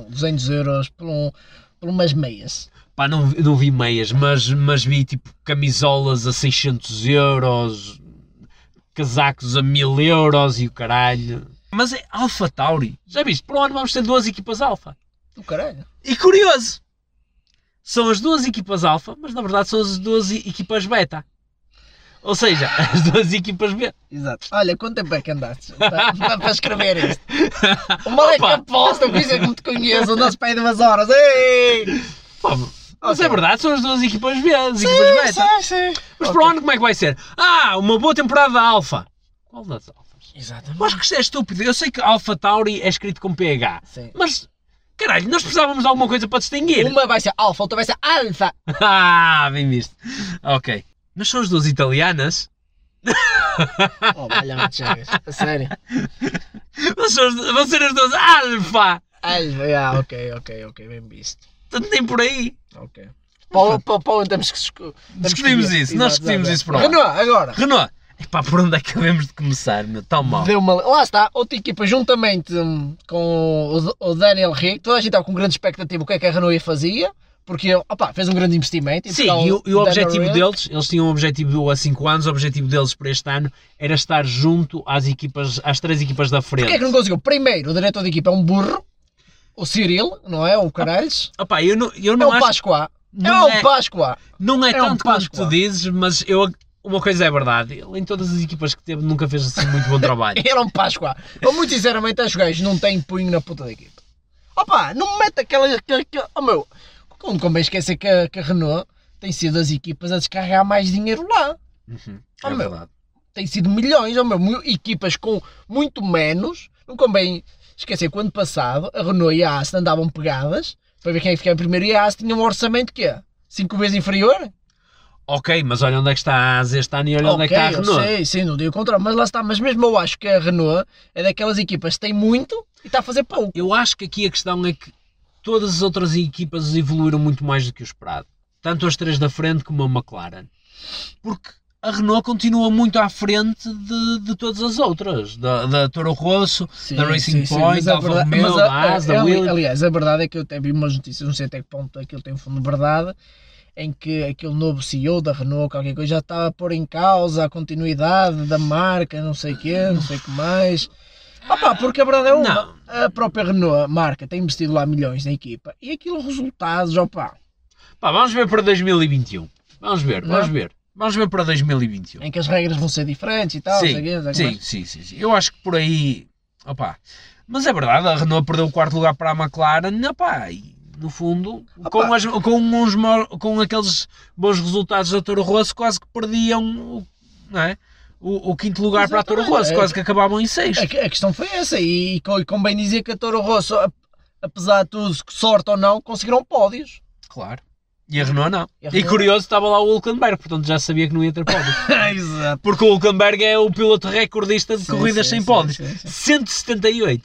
200 euros por, um, por umas meias. Pá, não, não vi meias, mas, mas vi tipo camisolas a 600 euros, casacos a 1000 euros e o caralho. Mas é Alpha Tauri. Já viste? Para o ano vamos ter duas equipas Alpha. Do caralho. E curioso, são as duas equipas Alpha, mas na verdade são as duas equipas Beta. Ou seja, as duas equipas B. Exato. Olha, quanto tempo é que andaste para, para- escrever isto? O moleque Opa. aposta, isso é que me te conheço, o nosso pai de umas horas. Ei! Pá, mas Ok. é verdade, são as duas equipas B, as equipas Beta. Sim, sim. Mas Ok. para o ano como é que vai ser? Ah, uma boa temporada da Alpha. Qual das Alphas? Exatamente. Acho que isto é estúpido. Eu sei que Alpha Tauri é escrito com PH. Sim. Mas, caralho, nós precisávamos de alguma coisa para distinguir. Uma vai ser alfa, outra vai ser alfa. Ah, bem visto. Ok. Mas são as duas italianas? Oh, valha-me. A sério. Mas são as- vão ser as duas Alfa. Alfa, ok, ok, ok, bem visto. Tanto tem por aí. Ok. Para- para onde temos que temos que Discutimos isso, nós Exato, discutimos exato. isso para lá. Renault, agora. Renault. Epá, por onde é que devemos de começar, meu? Tão mal. Deu uma... Lá está, outra equipa juntamente hum, com o, o Daniel Rick. Toda a gente estava com grande expectativa o que é que a Renault ia fazia. Porque opa, fez um grande investimento. Sim, e o, e o objetivo Rick. deles, eles tinham um objetivo há 5 anos, o objetivo deles para este ano era estar junto às equipas, às três equipas da frente. Porquê é que não conseguiu? Primeiro, o diretor da equipa é um burro. O Cyril, não é? O Caralhos. Opá, eu não, eu É não o acho, Pascoá. É não o é- Pascoá. não é, é um tanto quanto Páscoa. tu dizes, mas eu, uma coisa é verdade, ele em todas as equipas que teve nunca fez assim muito bom trabalho. Era um Páscoa. Eu, muito sinceramente, acho que não têm punho na puta da equipa. Opa, não me mete aquela. aquela, aquela oh meu, não convém esquecer que a, que a Renault tem sido as equipas a descarregar mais dinheiro lá. Uhum, Oh, é meu. verdade. Tem sido milhões, oh meu, equipas com muito menos. Não convém esquecer que o ano passado a Renault e a Aston andavam pegadas para ver quem é que ficava em primeiro e a Aston tinha um orçamento que é 5 vezes inferior. Ok, mas olha onde é que está a ASA este ano e olha onde é que está a Renault. sei, sim, não digo o contrário, mas lá está. Mas mesmo eu acho que a Renault é daquelas equipas que tem muito e está a fazer pouco. Eu acho que aqui a questão é que todas as outras equipas evoluíram muito mais do que o esperado. Tanto as três da frente como a McLaren. Porque a Renault continua muito à frente de, de todas as outras. Da, da Toro Rosso, da Racing Point, mas a da Alfa verdade- Romeo, da a- Haas, da Williams. Aliás, a verdade é que eu até vi umas notícias, não sei até que ponto aquilo tem fundo de verdade, em que aquele novo CEO da Renault, qualquer coisa, já estava a pôr em causa a continuidade da marca, não sei o quê, não sei o que mais. Opa, porque a verdade é uma, Não. a própria Renault, a marca, tem investido lá milhões na equipa, e aquilo, resultados, opa, Pá, vamos ver para 2021. Vamos ver, Não? vamos ver. Vamos ver para 2021. Em que as regras vão ser diferentes e tal. sim, sim, quê. sim, sim, sim. Eu acho que por aí. Opá. Mas é verdade, a Renault perdeu o quarto lugar para a McLaren. Opá, e no fundo, Opa. com, as- com, uns, com aqueles bons resultados da Toro Rosso, quase que perdiam não é? O, o quinto lugar para a Toro Exatamente, Rosso, quase que acabavam em sexto. A, a questão foi essa, e, e convém dizer que a Toro Rosso, apesar de tudo, sorte ou não, conseguiram pódios. Claro. E a Renault não. E a E, Renault- curioso, estava lá o Hulkenberg, portanto já sabia que não ia ter pódios. Exato. Porque o Hulkenberg é o piloto recordista de Sim, corridas sim, sem sim, pódios. sim, sim. 178.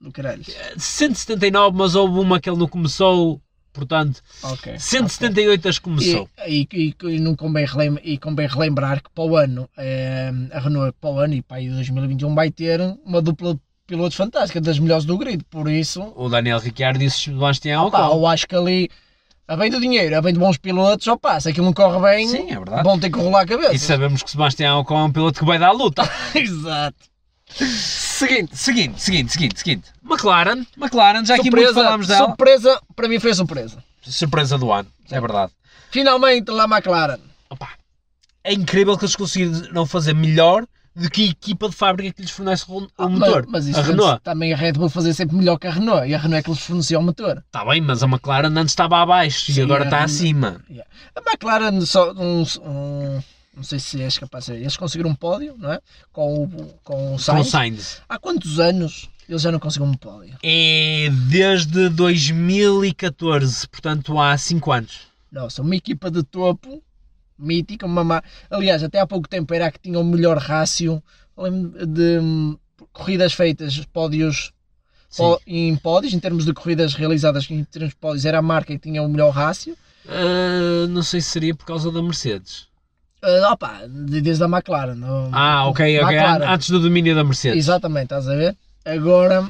Do caralho. 179, mas houve uma que ele não começou, portanto, Ok. 178 as ok. começou. E, e, e, e não convém relem- e convém relembrar que para o ano, eh, a Renault para o ano e para aí 2021 vai ter uma dupla de pilotos fantástica, das melhores do grid, por isso, O Daniel Ricciardo disse Sebastião pá, Ocon. eu acho que ali, a bem do dinheiro, a bem de bons pilotos, opa, se aquilo não corre bem, Sim, é verdade. vão ter que rolar a cabeça. E sabemos que Sebastião é um piloto que vai dar a luta. Exato. Seguinte, seguinte, seguinte, seguinte, seguinte. McLaren, McLaren, já aqui muito falámos dela. surpresa, para mim foi surpresa. Surpresa do ano, é verdade. Finalmente lá McLaren. Opa, é incrível que eles conseguiram fazer melhor do que a equipa de fábrica que lhes fornece o, Ah, motor. Mas, mas isso a Renault. também a Red Bull fazer sempre melhor que a Renault. E a Renault é que lhes fornecia o motor. Está bem, mas a McLaren antes estava abaixo Sim, e agora está acima. A McLaren só um, um- não sei se és capaz de saber, eles conseguiram um pódio, não é? Com o, com o Com o Sainz. Sainz. Há quantos anos eles já não conseguiram um pódio? É desde 2014, portanto há 5 anos. Nossa, uma equipa de topo, mítica, uma ma- aliás, até há pouco tempo era a que tinha o melhor rácio de hum, corridas feitas, pódios Sim. em pódios, em termos de corridas realizadas em termos de pódios, era a marca que tinha o melhor rácio. Ah, não sei se seria por causa da Mercedes. Ah, opa, de- desde a McLaren. Ah, ok, ok. McLaren. an- Antes do domínio da Mercedes. Exatamente, estás a ver? Agora,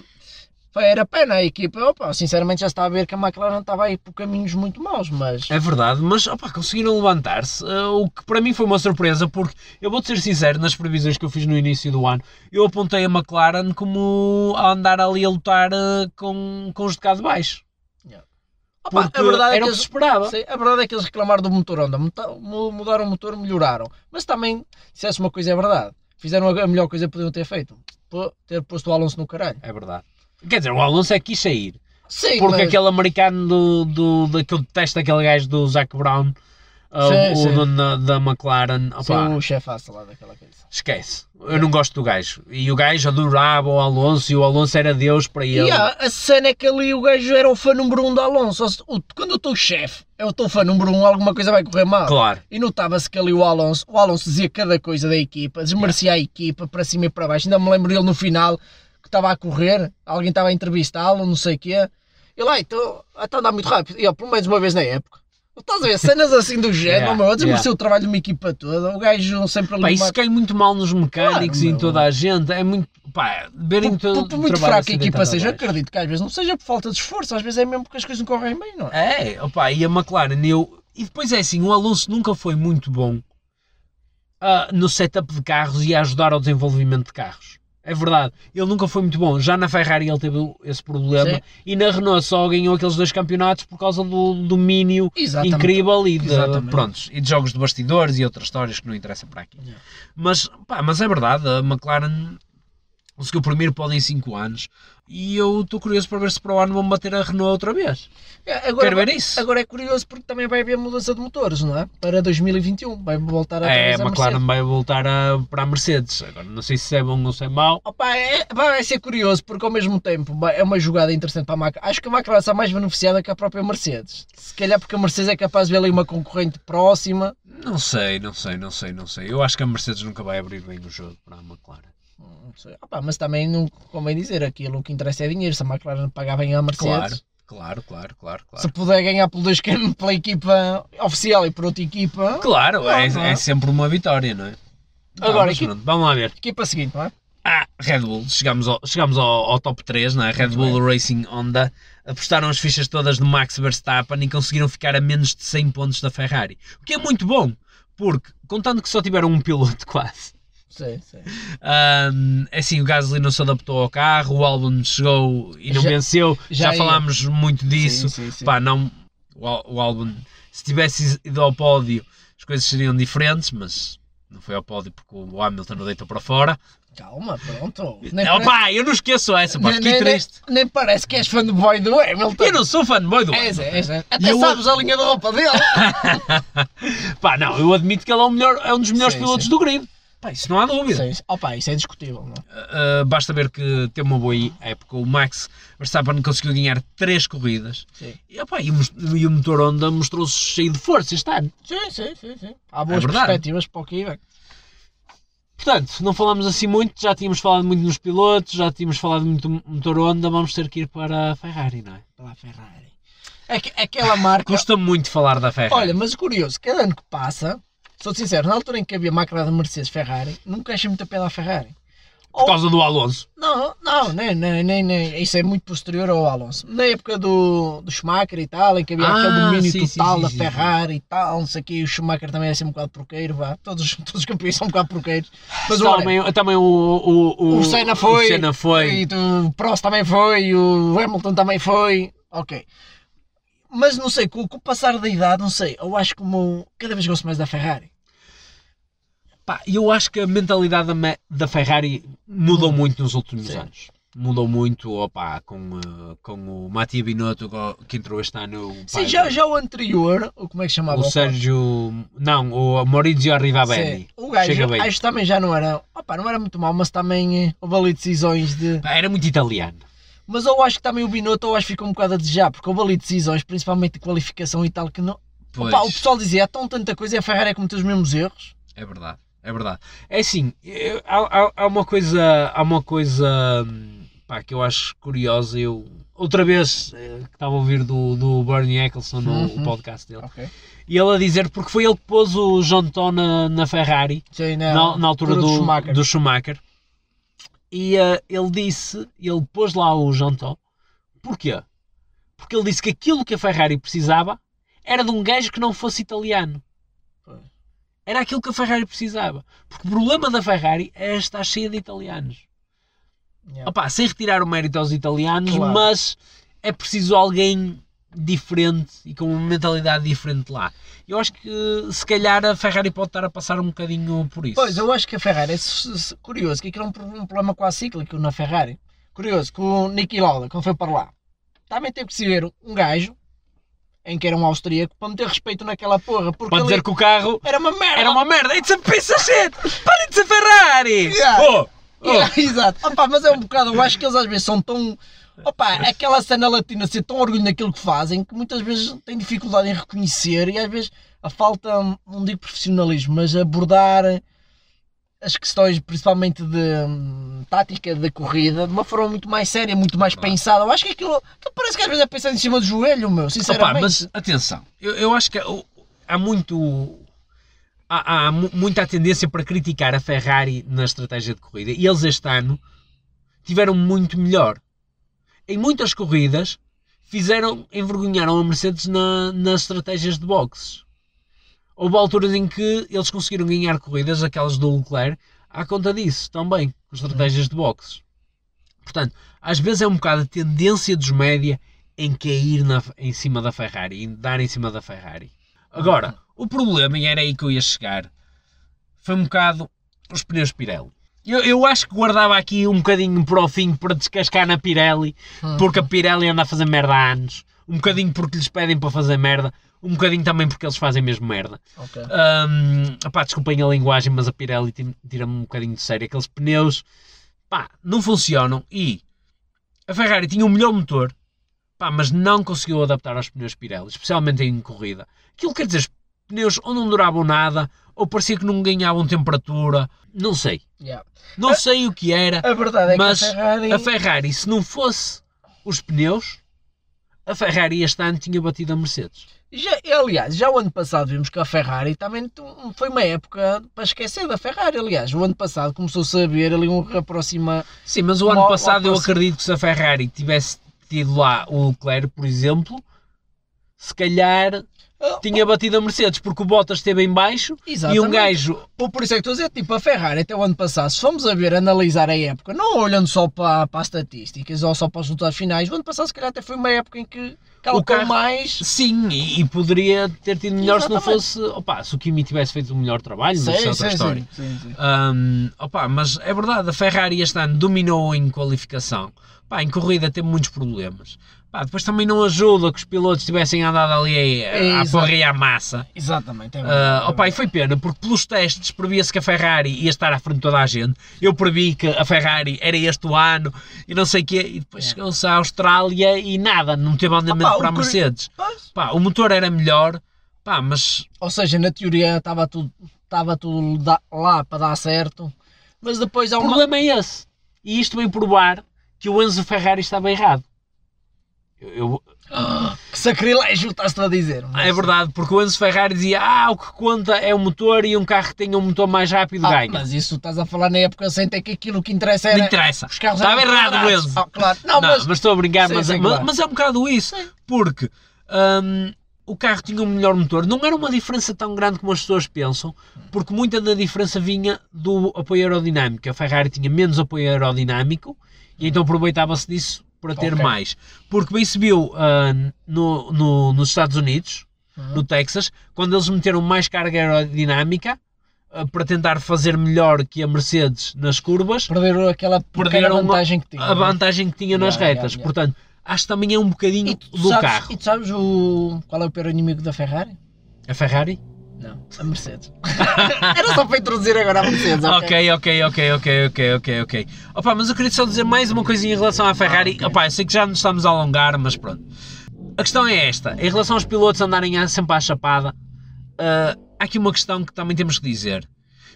era pena a equipa. Opa, sinceramente já está a ver que a McLaren estava aí por caminhos muito maus, mas É verdade, mas opa, conseguiram levantar-se, ah, o que para mim foi uma surpresa, porque eu vou-te ser sincero, nas previsões que eu fiz no início do ano, eu apontei a McLaren como a andar ali a lutar ah, com, com os de cá de baixo. Opa, Porque a verdade é que eles, esperava. Sim, a verdade é que eles reclamaram do motor Honda, mu- mudaram o motor, melhoraram. Mas também, se essa uma coisa é verdade, fizeram a melhor coisa que podiam ter feito. Ter posto o Alonso no caralho. É verdade. Quer dizer, o Alonso é que quis sair. Sim, Porque mas- aquele americano do, do, da- que eu detesto, aquele gajo do Zac Brown, Sim, o sim. dono da, da McLaren, Sim, opa, o chefaço lá daquela coisa. esquece. Eu não gosto do gajo. E o gajo adorava o Alonso e o Alonso era Deus para ele. E a, cena é que ali o gajo era o fã número um do Alonso. Quando eu estou chefe, eu estou fã número um, alguma coisa vai correr mal. Claro. E notava-se que ali o Alonso, o Alonso dizia cada coisa da equipa, desmerecia a equipa para cima e para baixo. Ainda me lembro dele no final que estava a correr, alguém estava a entrevistá-lo, não sei o quê. Ele, ai, estou a andar muito rápido. E ele, pelo menos uma vez na época. Estás a ver, cenas assim do género, Yeah, desmerecer yeah. o trabalho de uma equipa toda. O gajo sempre ali. Pá, isso cai muito mal nos mecânicos Claro, e em toda a gente. É muito. Pá, verem todo por, por muito fraca a equipa seja, abaixo. acredito que às vezes não seja por falta de esforço, às vezes é mesmo porque as coisas não correm bem, não é? É, opa, e a McLaren, eu... e depois é assim, o Alonso nunca foi muito bom ah, no setup de carros e a ajudar ao desenvolvimento de carros. É verdade, ele nunca foi muito bom. Já na Ferrari ele teve esse problema Sim. e na Renault só ganhou aqueles dois campeonatos por causa do domínio Exatamente. incrível e de, Exatamente. prontos, e de jogos de bastidores e outras histórias que não interessam para aqui. Yeah. Mas, pá, mas é verdade, a McLaren conseguiu o primeiro pódio em 5 anos e eu estou curioso para ver se para o ano vão bater a Renault outra vez. É, Agora, Quero ver isso. Agora é curioso porque também vai haver mudança de motores, não é? Para 2021, vai voltar a É, a McLaren vai voltar a, para a Mercedes. Agora, não sei se é bom ou se é mau. Opa, é, vai ser curioso porque ao mesmo tempo é uma jogada interessante para a McLaren. Acho que a McLaren está mais beneficiada que a própria Mercedes. Se calhar porque a Mercedes é capaz de ver ali uma concorrente próxima. Não sei, não sei, não sei, não sei. Eu acho que a Mercedes nunca vai abrir bem o jogo para a McLaren. Opa, mas também não convém dizer aquilo. Que interessa é dinheiro. Se a McLaren pagar bem a Mercedes, Claro, claro, claro, claro, se claro. puder ganhar por dois caminhos pela equipa oficial e por outra equipa, Claro, é, é? é sempre uma vitória, não é? Agora, mas equi- pronto, vamos lá ver. equipa seguinte, não é? Ah, Red Bull, chegamos ao, chegamos ao, ao top 3, não é? Red Muito Bull Racing Honda apostaram as fichas todas no Max Verstappen e conseguiram ficar a menos de 100 pontos da Ferrari. O que é muito bom, porque contando que só tiveram um piloto quase. Sim, sim. Ahm, é assim, o Gasly não se adaptou ao carro, o Albon chegou e não Já- venceu, já, já ia. falámos muito disso. Sim, sim. Pá, não, o, Albon Se tivesse ido ao pódio, as coisas seriam diferentes, mas não foi ao pódio porque o Hamilton o deitou para fora. Calma, pronto. Nem Opa, eu não esqueço essa, pá, fiquei triste. Nem, nem, parece que és fanboy do Hamilton. Eu não sou fanboy do Hamilton. És, és, Até eu... sabes a linha de roupa dele. pá, não, eu admito que ele é, o melhor, é um dos melhores sim, pilotos sim. do grid. Pá, isso não há dúvida. Sim, opa, isso é discutível. Uh, basta ver que tem uma boa época. O Max Verstappen conseguiu ganhar 3 corridas. Sim. E, opa, e, o, e o motor Honda mostrou-se cheio de força este ano. Sim, sim, sim. sim. Há boas é perspectivas para o que vem. Portanto, não falamos assim muito, já tínhamos falado muito nos pilotos, já tínhamos falado muito do motor Honda, vamos ter que ir para a Ferrari, não é? Para a Ferrari. Aquela marca. Custa muito falar da Ferrari. Olha, mas curioso, cada ano que passa, sou sincero, na altura em que havia máquina da Mercedes Ferrari, nunca achei muito a pé da Ferrari. Por causa do Alonso? Não, não, nem, nem, nem, isso é muito posterior ao Alonso. Na época do, do Schumacher e tal, em que havia ah, aquele domínio sim, total sim, da sim, Ferrari e tal, não sei o que, o Schumacher também é assim um bocado porqueiro, vá. Todos, todos os campeões são um bocado porqueiros. Mas também, olha, também o, o, o, o Senna foi, o Senna foi. E o Prost também foi, o Hamilton também foi, ok. Mas não sei, com, com o passar da idade, não sei, eu acho que como cada vez gosto mais da Ferrari. Pá, eu acho que a mentalidade da, da Ferrari mudou muito nos últimos Sim. anos. Mudou muito opa, com, uh, com o Mattia Binotto que entrou este ano. Sim, já, já o anterior, o como é que chamava? O Sérgio. Não, o Maurizio Arrivabene. O gajo, acho que também já não era. Opa, não era muito mau, mas também houve ali decisões de. Pá, era muito italiano. Mas eu acho que também o Binotto eu acho que ficou um bocado a desejar, porque houve ali decisões, principalmente de qualificação e tal, que não. Opa, o pessoal dizia, há tão tanta coisa e a Ferrari é cometeu os mesmos erros. É verdade. É verdade. É assim, há, há, uma coisa, há uma coisa pá, que eu acho curiosa. Eu, outra vez eh, que estava a ouvir do, do Bernie Eccleston no uhum. podcast dele. Okay. E ele a dizer, porque foi ele que pôs o John Ton na, na Ferrari, Sim, na, na, altura do, do, Schumacher. do Schumacher. E uh, ele disse, ele pôs lá o Ton. Porquê? Porque ele disse que aquilo que a Ferrari precisava era de um gajo que não fosse italiano. Era aquilo que a Ferrari precisava. Porque o problema da Ferrari é estar cheia de italianos. Yeah. Opa, sem retirar o mérito aos italianos, claro. mas é preciso alguém diferente e com uma mentalidade diferente lá. Eu acho que se calhar a Ferrari pode estar a passar um bocadinho por isso. Pois, eu acho que a Ferrari é curioso, que aquilo é um, problema quase cíclico na Ferrari. Curioso, que o Niki Lauda, quando foi para lá, também teve que se ver um gajo em que era um austríaco para meter respeito naquela porra. Porque para dizer que o carro era uma merda. Era uma merda. It's a piece of shit. Para de ser Ferrari. Yeah. Oh, oh. Yeah, exato. Opa, mas é um bocado, eu acho que eles às vezes são tão. Opa, aquela cena latina ser tão orgulho naquilo que fazem que muitas vezes têm dificuldade em reconhecer e às vezes a falta, não digo profissionalismo, mas abordar as questões, principalmente de hum, tática da corrida, de uma forma muito mais séria, muito mais claro. pensada. Eu acho que aquilo, aquilo, parece que às vezes é pensado em cima do joelho, meu, sinceramente. Opa, mas atenção, eu, eu acho que há muito. Há, há muita tendência para criticar a Ferrari na estratégia de corrida e eles este ano tiveram muito melhor. Em muitas corridas fizeram, envergonharam a Mercedes na, nas estratégias de boxes houve alturas em que eles conseguiram ganhar corridas, aquelas do Leclerc, à conta disso também, com estratégias de boxes. Portanto, às vezes é um bocado a tendência dos média em cair na, em cima da Ferrari, em dar em cima da Ferrari. Agora, o problema, e era aí que eu ia chegar, foi um bocado os pneus Pirelli. Eu, eu acho que guardava aqui um bocadinho para o fim para descascar na Pirelli, porque a Pirelli anda a fazer merda há anos. Um bocadinho porque lhes pedem para fazer merda um bocadinho também porque eles fazem mesmo merda. Okay. Um, opá, desculpem a linguagem, mas a Pirelli tira-me um bocadinho de sério. Aqueles pneus pá, não funcionam e a Ferrari tinha o um melhor motor, pá, mas não conseguiu adaptar aos pneus Pirelli, especialmente em corrida. Aquilo quer dizer, pneus ou não duravam nada, ou parecia que não ganhavam temperatura, não sei. Yeah. Não a, sei o que era, a verdade é mas que a Ferrari... a Ferrari, se não fosse os pneus, a Ferrari este ano tinha batido a Mercedes. Já, aliás, já o ano passado vimos que a Ferrari também foi uma época para esquecer da Ferrari. Aliás, o ano passado começou-se a ver ali um aproxima. Sim, mas o ano passado eu acredito que se a Ferrari tivesse tido lá o Leclerc, por exemplo, se calhar tinha batido a Mercedes, porque o Bottas esteve em baixo Exatamente. e um gajo. Por isso é que estou a dizer, tipo, a Ferrari até o ano passado, se formos a ver, analisar a época, não olhando só para, para as estatísticas ou só para os resultados finais, o ano passado se calhar até foi uma época em que calcou o carro- mais. Sim, e, e poderia ter tido melhor se não Exatamente. fosse. Opa, se o Kimi tivesse feito um melhor trabalho, mas é Sim, outra sim, história. sim, sim. Hum, opa, mas é verdade, a Ferrari este ano dominou em qualificação. Pá, em corrida teve muitos problemas. Pá, depois também não ajuda que os pilotos tivessem andado ali a, a Exato. porra e à massa. Exatamente. É verdade, é opa, e foi pena, porque pelos testes previa-se que a Ferrari ia estar à frente de toda a gente. Eu previ que a Ferrari era este o ano e não sei o quê. E depois É. chegou-se à Austrália e nada, não teve andamento Opa, o para a Mercedes. Pá, o motor era melhor, pá, mas Ou seja, na teoria estava tudo, estava tudo lá para dar certo, mas depois há o uma. problema é esse. E isto vem provar que o Enzo Ferrari estava errado. Eu- Ah, que sacrilégio estás-te a dizer. é verdade, porque o Enzo Ferrari dizia: Ah, o que conta é o motor e um carro que tenha um motor mais rápido Ah, ganha. mas isso estás a falar na época sem ter que aquilo que interessa Não era. interessa. Os carros Estava errado o. Enzo. Ah, claro. Não, Não, mas. mas, estou a brincar, Sim, mas, sim, mas, claro. mas é um bocado isso. Porque hum, o carro tinha um melhor motor. Não era uma diferença tão grande como as pessoas pensam, porque muita da diferença vinha do apoio aerodinâmico. A Ferrari tinha menos apoio aerodinâmico e então aproveitava-se disso para ter Ok. mais. Porque bem se viu ah, no, no- nos Estados Unidos, Uhum. no Texas, quando eles meteram mais carga aerodinâmica ah, para tentar fazer melhor que a Mercedes nas curvas, Perderam aquela Perderam vantagem que tinha. a vantagem que tinha nas Yeah, yeah, retas. yeah. Portanto, acho que também é um bocadinho do sabes, carro. E tu sabes o... qual é o pior inimigo da Ferrari? A Ferrari? Não, a Mercedes. Era só para introduzir agora a Mercedes, ok? Ok, ok, ok, ok, ok, ok. Opa, mas eu queria só dizer mais uma coisinha em relação à Ferrari. Ah, ok. Opa, eu sei que já nos estamos a alongar, mas pronto. A questão é esta. Em relação aos pilotos andarem sempre à chapada, ah, há aqui uma questão que também temos que dizer.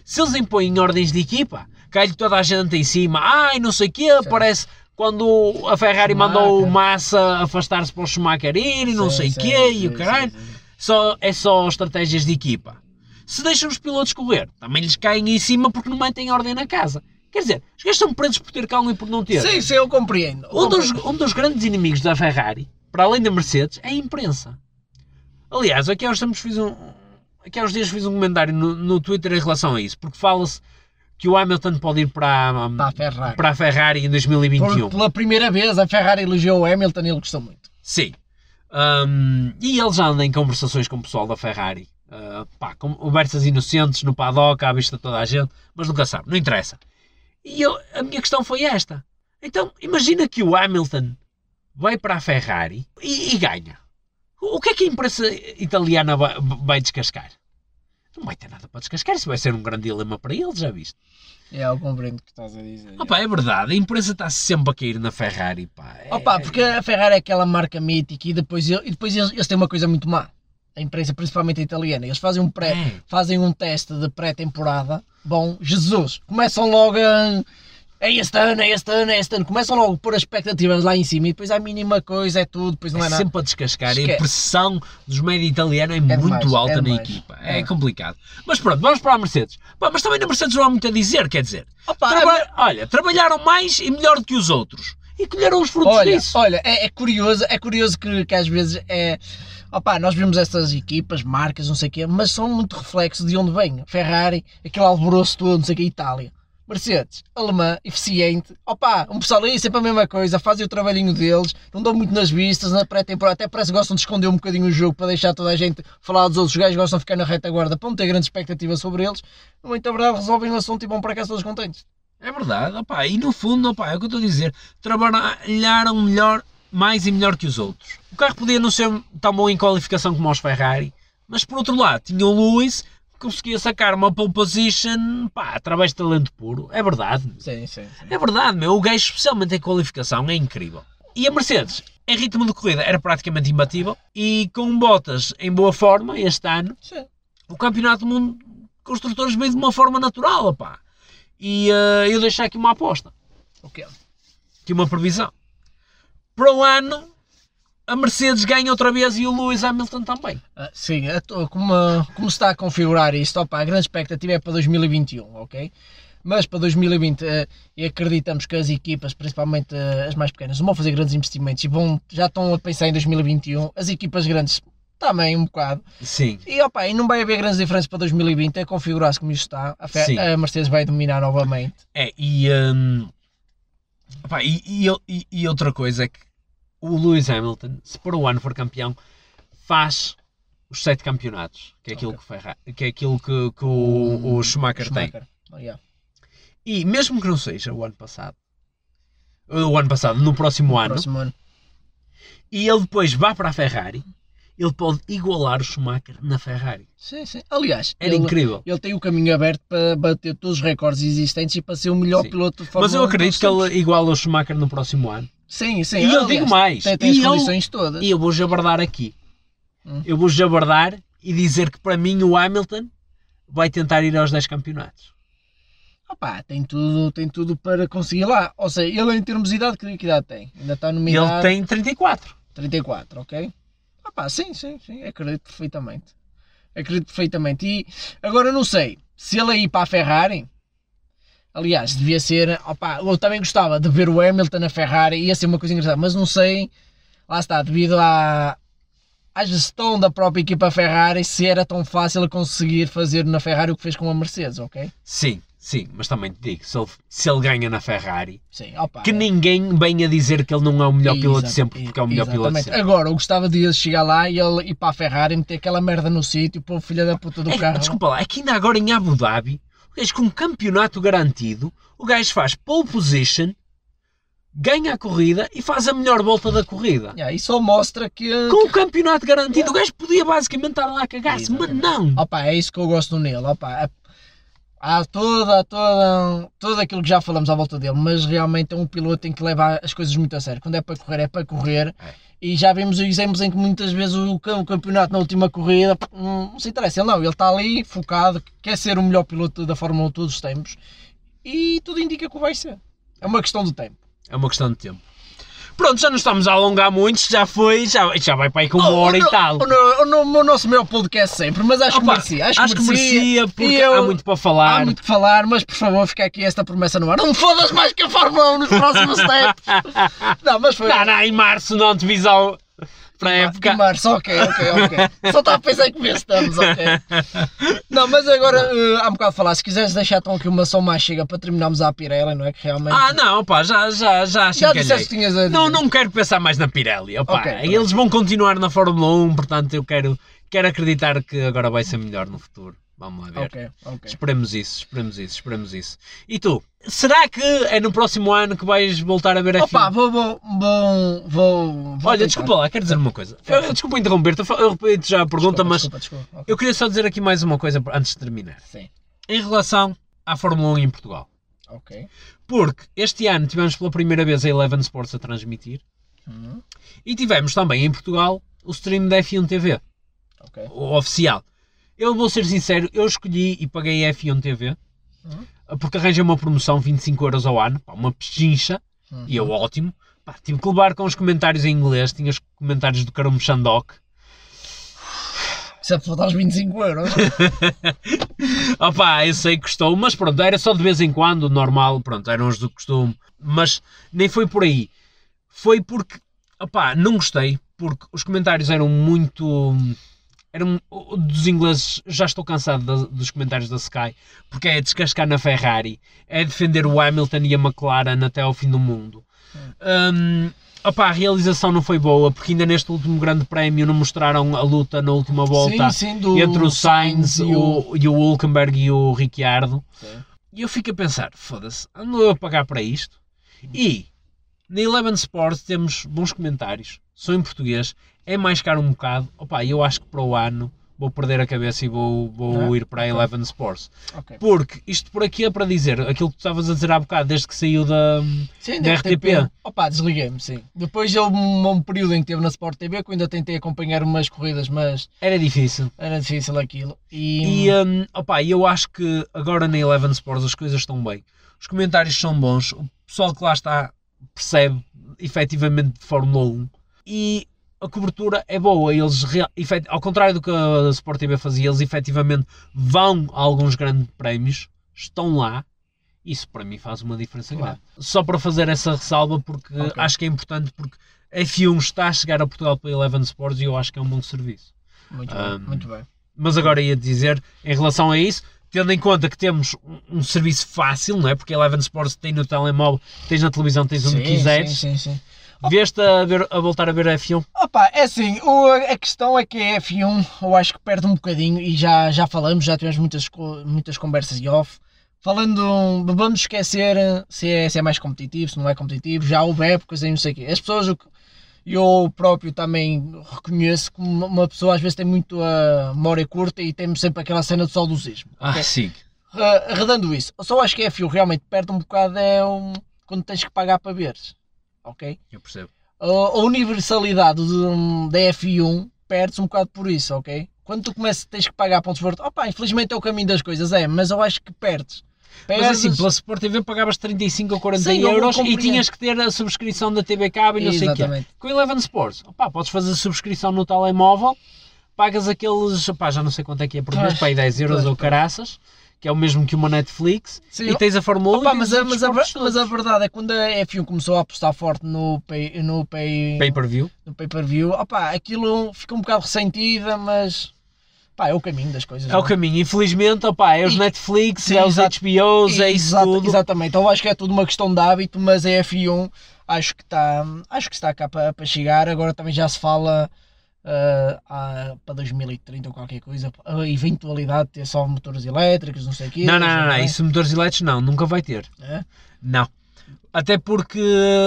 Se eles impõem ordens de equipa, cai-lhe toda a gente em cima, ai, não sei o quê, Sim. parece quando a Ferrari Schumacher. mandou o Massa afastar-se para o Schumacher ir e não Sim, sei o sim, quê, e o sim, caralho. Só, é só estratégias de equipa. Se deixam os pilotos correr, também lhes caem em cima porque não mantêm ordem na casa. Quer dizer, os gajos são presos por ter calma e por não ter. Sim, sim, eu compreendo. Eu Um dos, um dos grandes inimigos da Ferrari, para além da Mercedes, é a imprensa. Aliás, aqui há uns tempos fiz um. Aqui há uns dias fiz um comentário no, no Twitter em relação a isso, porque fala-se que o Hamilton pode ir para, Para a Ferrari. para a Ferrari em 2021. Por- pela primeira vez a Ferrari elogiou o Hamilton e ele gostou muito. Sim. Um, e ele já anda em conversações com o pessoal da Ferrari. Uh, pá, conversas inocentes no paddock, à vista de toda a gente, mas nunca sabe, não interessa. E eu, a minha questão foi esta. Então, imagina que o Hamilton vai para a Ferrari e, e ganha. O que é que a imprensa italiana vai, vai descascar? Não vai ter nada para descascar, isso vai ser um grande dilema para eles, já viste? É, eu compreendo o que estás a dizer. Opa, é verdade, a imprensa está sempre a cair na Ferrari. Pá. É- Opa, porque a Ferrari é aquela marca mítica e depois, e depois eles, eles têm uma coisa muito má. A imprensa, principalmente a italiana, eles fazem um, pré, É. fazem um teste de pré-temporada. Bom, Jesus, começam logo a. É este ano, é este ano, é este ano. Começam logo a pôr as expectativas lá em cima e depois a mínima coisa é tudo, depois não é, é nada. sempre a descascar. E a pressão dos médios italianos é, muito demais, alta é na demais. equipa. É, É. complicado. Mas pronto, vamos para a Mercedes. Pá, mas também na Mercedes não há muito a dizer, quer dizer. Opa, traba- Olha, trabalharam mais e melhor do que os outros. E colheram os frutos Olha, disso. olha é, é curioso, é curioso que, que às vezes é. Nós vemos essas equipas, marcas, não sei o quê, mas são muito reflexos de onde vem. Ferrari, aquele alvoroço todo, não sei o quê, Itália. Mercedes, alemã, eficiente. Opa, um pessoal aí sempre a mesma coisa, fazem o trabalhinho deles, não dão muito nas vistas, na pré-temporada, até parece que gostam de esconder um bocadinho o jogo para deixar toda a gente falar dos outros Os gajos, gostam de ficar na retaguarda para não ter grande expectativa sobre eles. Na muita verdade, resolvem o assunto e vão para casa todos contentes. É verdade, opá, e no fundo, opá, é o que eu estou a dizer, trabalharam melhor, mais e melhor que os outros. O carro podia não ser tão bom em qualificação como os Ferrari, mas por outro lado, tinha o Lewis conseguia sacar uma pole position, pá, através de talento puro. É verdade, Sim, sim, sim. é verdade, meu, o gajo, especialmente em qualificação, é incrível. E a Mercedes, em ritmo de corrida, era praticamente imbatível, e com Bottas em boa forma este ano, sim. o campeonato do mundo de construtores veio de uma forma natural, opá. E eh, eu deixo aqui uma aposta O quê? aqui uma previsão. Para o ano, a Mercedes ganha outra vez e o Lewis Hamilton também. Ah, sim, a como, como se está a configurar isto, opa, a grande expectativa é para 2021, ok? Mas para 2020, eh, e acreditamos que as equipas, principalmente eh, as mais pequenas, vão fazer grandes investimentos e vão, já estão a pensar em 2021. As equipas grandes também um bocado. Sim. E, opa, e não vai haver grandes diferenças para 2020, é configurar-se como isto está. A, Sim. a Mercedes vai dominar novamente. É, e, opá, e, e, e- e outra coisa é que o Lewis Hamilton, se por o ano for campeão, faz os sete campeonatos, que é aquilo, Ok. que, Ferra- que, é aquilo que, que o, o Schumacher, tem. Oh, yeah. E mesmo que não seja o ano passado, o ano passado, no próximo ano, Próximo ano. e ele depois vá para a Ferrari, ele pode igualar o Schumacher na Ferrari. Sim, sim. Aliás, Era ele, incrível. ele tem o caminho aberto para bater todos os recordes existentes e para ser o melhor Sim. piloto de Fórmula Mas eu 1 de acredito que ele iguala o Schumacher no próximo ano. Sim, sim. E eu aliás, digo mais. Tem, tem e as eu- condições todas. E eu vou jabardar aqui. Hum. Eu vou jabardar e dizer que para mim o Hamilton vai tentar ir aos 10 campeonatos. Opá, tem tudo, tem tudo para conseguir lá. Ou seja, ele em termos de idade, que idade tem? Ainda está numa E ele tem 34. 34, ok? Opá, sim, sim, sim, acredito perfeitamente. Acredito perfeitamente. E agora não sei, se ele ir para a Ferrari, aliás, devia ser, opá, eu também gostava de ver o Hamilton na Ferrari, ia ser uma coisa engraçada, mas não sei, lá está, devido à, à gestão da própria equipa Ferrari, se era tão fácil conseguir fazer na Ferrari o que fez com a Mercedes, ok? Sim, sim, mas também te digo, se ele, se ele ganha na Ferrari, Sim, opá. que ninguém venha dizer que ele não é o melhor piloto de sempre, porque é o melhor piloto de exatamente. sempre. Agora, eu gostava de chegar lá e ele ir para a Ferrari, meter aquela merda no sítio, pôr o filho da puta do É, carro. desculpa lá, é que ainda agora em Abu Dhabi, gajo com um campeonato garantido, o gajo faz pole position, ganha a corrida e faz a melhor volta da corrida. Yeah, e só mostra que. Com o campeonato garantido, o gajo podia basicamente estar lá a cagar-se, mas não. Opa, é isso que eu gosto nele. Opa, há toda, toda, tudo aquilo que já falamos à volta dele, mas realmente é um piloto em que leva as coisas muito a sério. Quando é para correr, é para correr. É. E já vimos exemplos em que muitas vezes o, cam- o campeonato na última corrida não, não se interessa. Ele não, ele está ali focado, quer ser o melhor piloto da Fórmula 1 de todos os tempos e tudo indica que o vai ser. É uma questão de tempo. É uma questão de tempo. Pronto, já não estamos a alongar muito, já foi, já, já vai para aí com uma hora e tal. O, no- o no- o nosso maior podcast sempre, mas acho que Opa, merecia. Acho, Acho que merecia, porque eu- há muito para falar. Há muito que falar, mas por favor, fica aqui esta promessa no ar. Não me fodas mais que a Fórmula 1 nos próximos tempos. Não, mas foi. Não, não, em março não divisão para a época. Em março, ok, ok, ok. Só estava a pensar em que mês estamos, ok. Não, mas agora eh, há um bocado de falar. Se quiseres deixar então aqui uma só mais chega para terminarmos a Pirelli, não é? Que realmente. Ah, não, pá, já, já, já já disseste que tinhas a Não, não quero pensar mais na Pirelli. Opa, Ok, pronto. eles vão continuar na Fórmula 1, portanto eu quero, quero acreditar que agora vai ser melhor no futuro. Vamos lá ver. Ok, ok. Esperemos isso, esperemos isso, esperemos isso. E tu? Será que é no próximo ano que vais voltar a ver a Opa, vou, vou, vou, vou, Olha, tentar. desculpa lá, quero dizer uma coisa. Eu, desculpa interromper-te, eu repito já a pergunta, Desculpa, mas Desculpa, desculpa. Ok. eu queria só dizer aqui mais uma coisa antes de terminar. Sim, Em relação à Fórmula 1 em Portugal. ok. Porque este ano tivemos pela primeira vez a Eleven Sports a transmitir Hum, e tivemos também em Portugal o stream da F1 TV, ok. o oficial. Eu vou ser sincero, eu escolhi e paguei a F1 TV Hum. porque arranjei uma promoção 25 euros ao ano, pá, uma pechincha, Hum. e eu ótimo. Pá, tive que levar com os comentários em inglês, tinha os comentários do Carumo é para faltar os 25 euros. Opá, eu sei que custou, mas pronto, era só de vez em quando, normal, pronto, eram os do costume. Mas nem foi por aí. Foi porque, opá, não gostei, porque os comentários eram muito... Eram, o- dos ingleses, já estou cansado da- dos comentários da Sky, porque é descascar na Ferrari, é defender o Hamilton e a McLaren até ao fim do mundo. Hum, opá, a realização não foi boa, porque ainda neste último grande prémio não mostraram a luta na última volta Sim, sim, do entre o Sainz, e o... o, e o Hulkenberg e o Ricciardo. Sim. E eu fico a pensar, foda-se, ando eu a pagar para isto? E na Eleven Sports temos bons comentários, são em português, é mais caro um bocado. Opa, eu acho que para o ano vou perder a cabeça e vou, vou Ah, ir para a. Eleven Sports. Ok. Porque isto por aqui é para dizer aquilo que tu estavas a dizer há bocado, desde que saiu da, Sim, da da RTP. Opa, desliguei-me, sim. Depois houve um, um período em que teve na Sport TV que eu ainda tentei acompanhar umas corridas, mas Era difícil. era difícil aquilo. E, E um, opa, eu acho que agora na Eleven Sports as coisas estão bem. Os comentários são bons, o pessoal que lá está percebe efetivamente de Fórmula 1 e a cobertura é boa. Eles, ao contrário do que a Sport TV fazia, eles efetivamente vão a alguns grandes prémios, estão lá. Isso para mim faz uma diferença Claro. grande. Só para fazer essa ressalva, porque Ok. acho que é importante, porque a F1 está a chegar a Portugal pela Eleven Sports e eu acho que é um bom serviço. muito um, bem, muito bem. Mas agora ia dizer, em relação a isso, tendo em conta que temos um, um serviço fácil, não é? Porque a Eleven Sports tem no telemóvel, tens na televisão, tens onde Sim, quiseres. Sim, sim, sim. Veste a, ver- a voltar a ver a F1? Opa, é assim, o- a questão é que a F1 eu acho que perde um bocadinho e já, já falamos, já tivemos muitas, muitas conversas e off. Falando, vamos esquecer se é, se é mais competitivo, se não é competitivo, já houve épocas e não sei o quê. As pessoas, eu próprio também reconheço que uma pessoa às vezes tem muito a memória curta e temos sempre aquela cena do saudosismo. Ah, ok? sim. Uh, arredando isso, eu só acho que a F1 realmente perde um bocado é um, quando tens que pagar para veres. Ok? Eu percebo. a a universalidade de- da F1 perde-se um bocado por isso, ok? Quando tu começas, tens que pagar pontos por opa, infelizmente é o caminho das coisas, é, mas eu acho que perdes. Mas Perdes- assim, pela Sport TV pagavas 35 ou 40 Sim, eu euros e tinhas que ter a subscrição da TV Cabo e não sei o quê. Exatamente. Com Eleven Sports, opá, podes fazer a subscrição no telemóvel, pagas aqueles, opá, já não sei quanto é que é por mês, aí 10 euros pois, ou pois. Que é o mesmo que uma Netflix, Sim, e tens a Fórmula 1 Opa, e mas, mas, a, mas a verdade é que quando a F1 começou a apostar forte no pay, no pay, Pay-per-view. no pay-per-view, opa, aquilo fica um bocado ressentida, mas pá, é o caminho das coisas. É o não caminho, infelizmente, opá, é os E- Netflix, Sim, é os exato. HBOs, é isso Exata- tudo. Exatamente, então acho que é tudo uma questão de hábito, mas a F1 acho que está, acho que está cá para, para chegar. Agora também já se fala ah, para 2030 ou qualquer coisa, a eventualidade de ter só motores elétricos, não sei o quê. Não, não, não, não, isso motores elétricos não, nunca vai ter. É? Não. Até porque,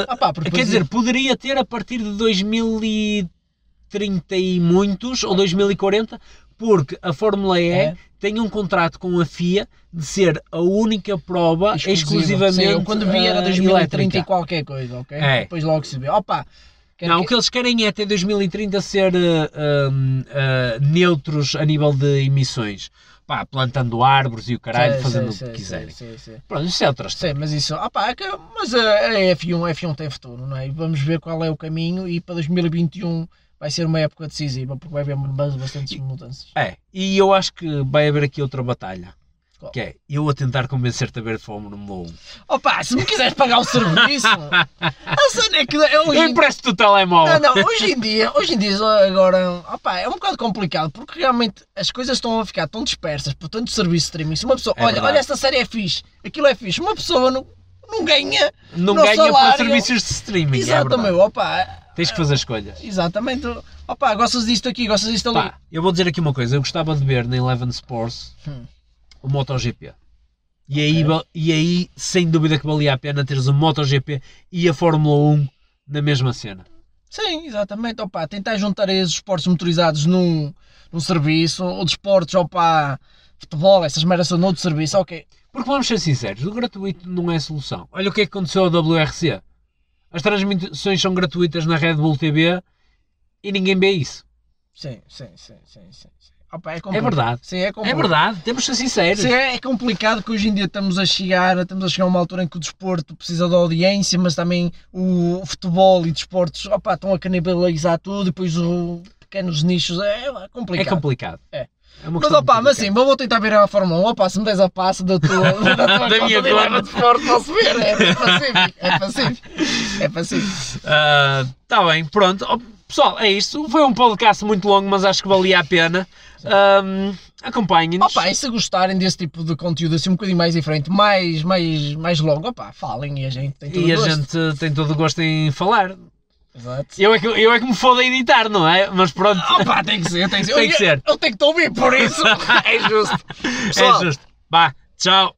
Ah, pá, porque quer dizer, poderia ter a partir de 2030 e muitos, ou 2040, porque a Fórmula E É. tem um contrato com a FIA de ser a única prova exclusiva. exclusivamente Sim, quando vi era eh, 2030 e qualquer coisa, ok? É. Depois logo se vê. Opa, quero Não, que- o que eles querem é até 2030 ser um, eh, neutros a nível de emissões. Pá, plantando árvores e o caralho, Sei, fazendo sei, o que quiserem. sei. Pronto, isso é outra história. Sim, mas isso, opa, é que- mas a, a F1, a F1 tem futuro, não é? E vamos ver qual é o caminho e para 2021 vai ser uma época decisiva, porque vai haver ba- bastantes mudanças. É, e eu acho que vai haver aqui outra batalha. Qual? Que é eu a tentar convencer-te a ver Fórmula 1. Opa, se me quiseres pagar o serviço, a cena é que eu hoje Eu em empresto-te o telemóvel. não, não, hoje em dia, hoje em dia agora, opa, é um bocado complicado porque realmente as coisas estão a ficar tão dispersas por tanto serviço de streaming. Se uma pessoa, É olha, verdade. olha esta série é fixe, aquilo é fixe, uma pessoa não, não ganha. Não no ganha salário. por serviços de streaming. é verdade. meu, opa, Tens que fazer escolhas. exatamente. Opa, gostas disto aqui, gostas disto ali. Pá, eu vou dizer aqui uma coisa. Eu gostava de ver na Eleven Sports Hum. O MotoGP. E aí, va- e aí, sem dúvida que valia a pena teres o MotoGP e a Fórmula 1 na mesma cena. Sim, exatamente. Opa, tentar juntar esses esportes motorizados num, num serviço, ou de esportes, opa, futebol, essas merdas são noutro serviço, ok. Porque vamos ser sinceros, o gratuito não é solução. Olha o que é que aconteceu ao WRC. As transmissões são gratuitas na Red Bull TV e ninguém vê isso. Sim, sim, sim, sim, sim. sim. Opa, é, É verdade. Sim, é É verdade, temos de ser sinceros. Sim, é, é complicado que hoje em dia estamos a chegar, estamos a chegar a uma altura em que o desporto precisa de audiência, mas também o futebol e desportos opa, estão a canibalizar tudo e depois o pequenos nichos é É complicado. complicado. É. É Mas opa, mas assim, vou tentar ver a Fórmula 1. Opa, se me des a passa da tua, da, tua Da minha conta de de Sport, posso ver. É pacífico, é pacífico. É pacífico. Está Ah, bem, pronto. Pessoal, é isto. Foi um podcast muito longo, mas acho que valia a pena. Ahm, Acompanhem-nos. Opa, e se gostarem desse tipo de conteúdo assim um bocadinho mais diferente, mais, mais, mais longo, opa, falem e a gente tem todo e a o gosto. gente tem todo o gosto em falar. Exato. Eu é, que, eu é que me foda a editar, não é? Mas pronto, Opa, tem que ser, tem que ser. Tem que Eu- ser. Eu tenho que te ouvir por isso. é justo. é Pessoal, justo. Vá, tchau.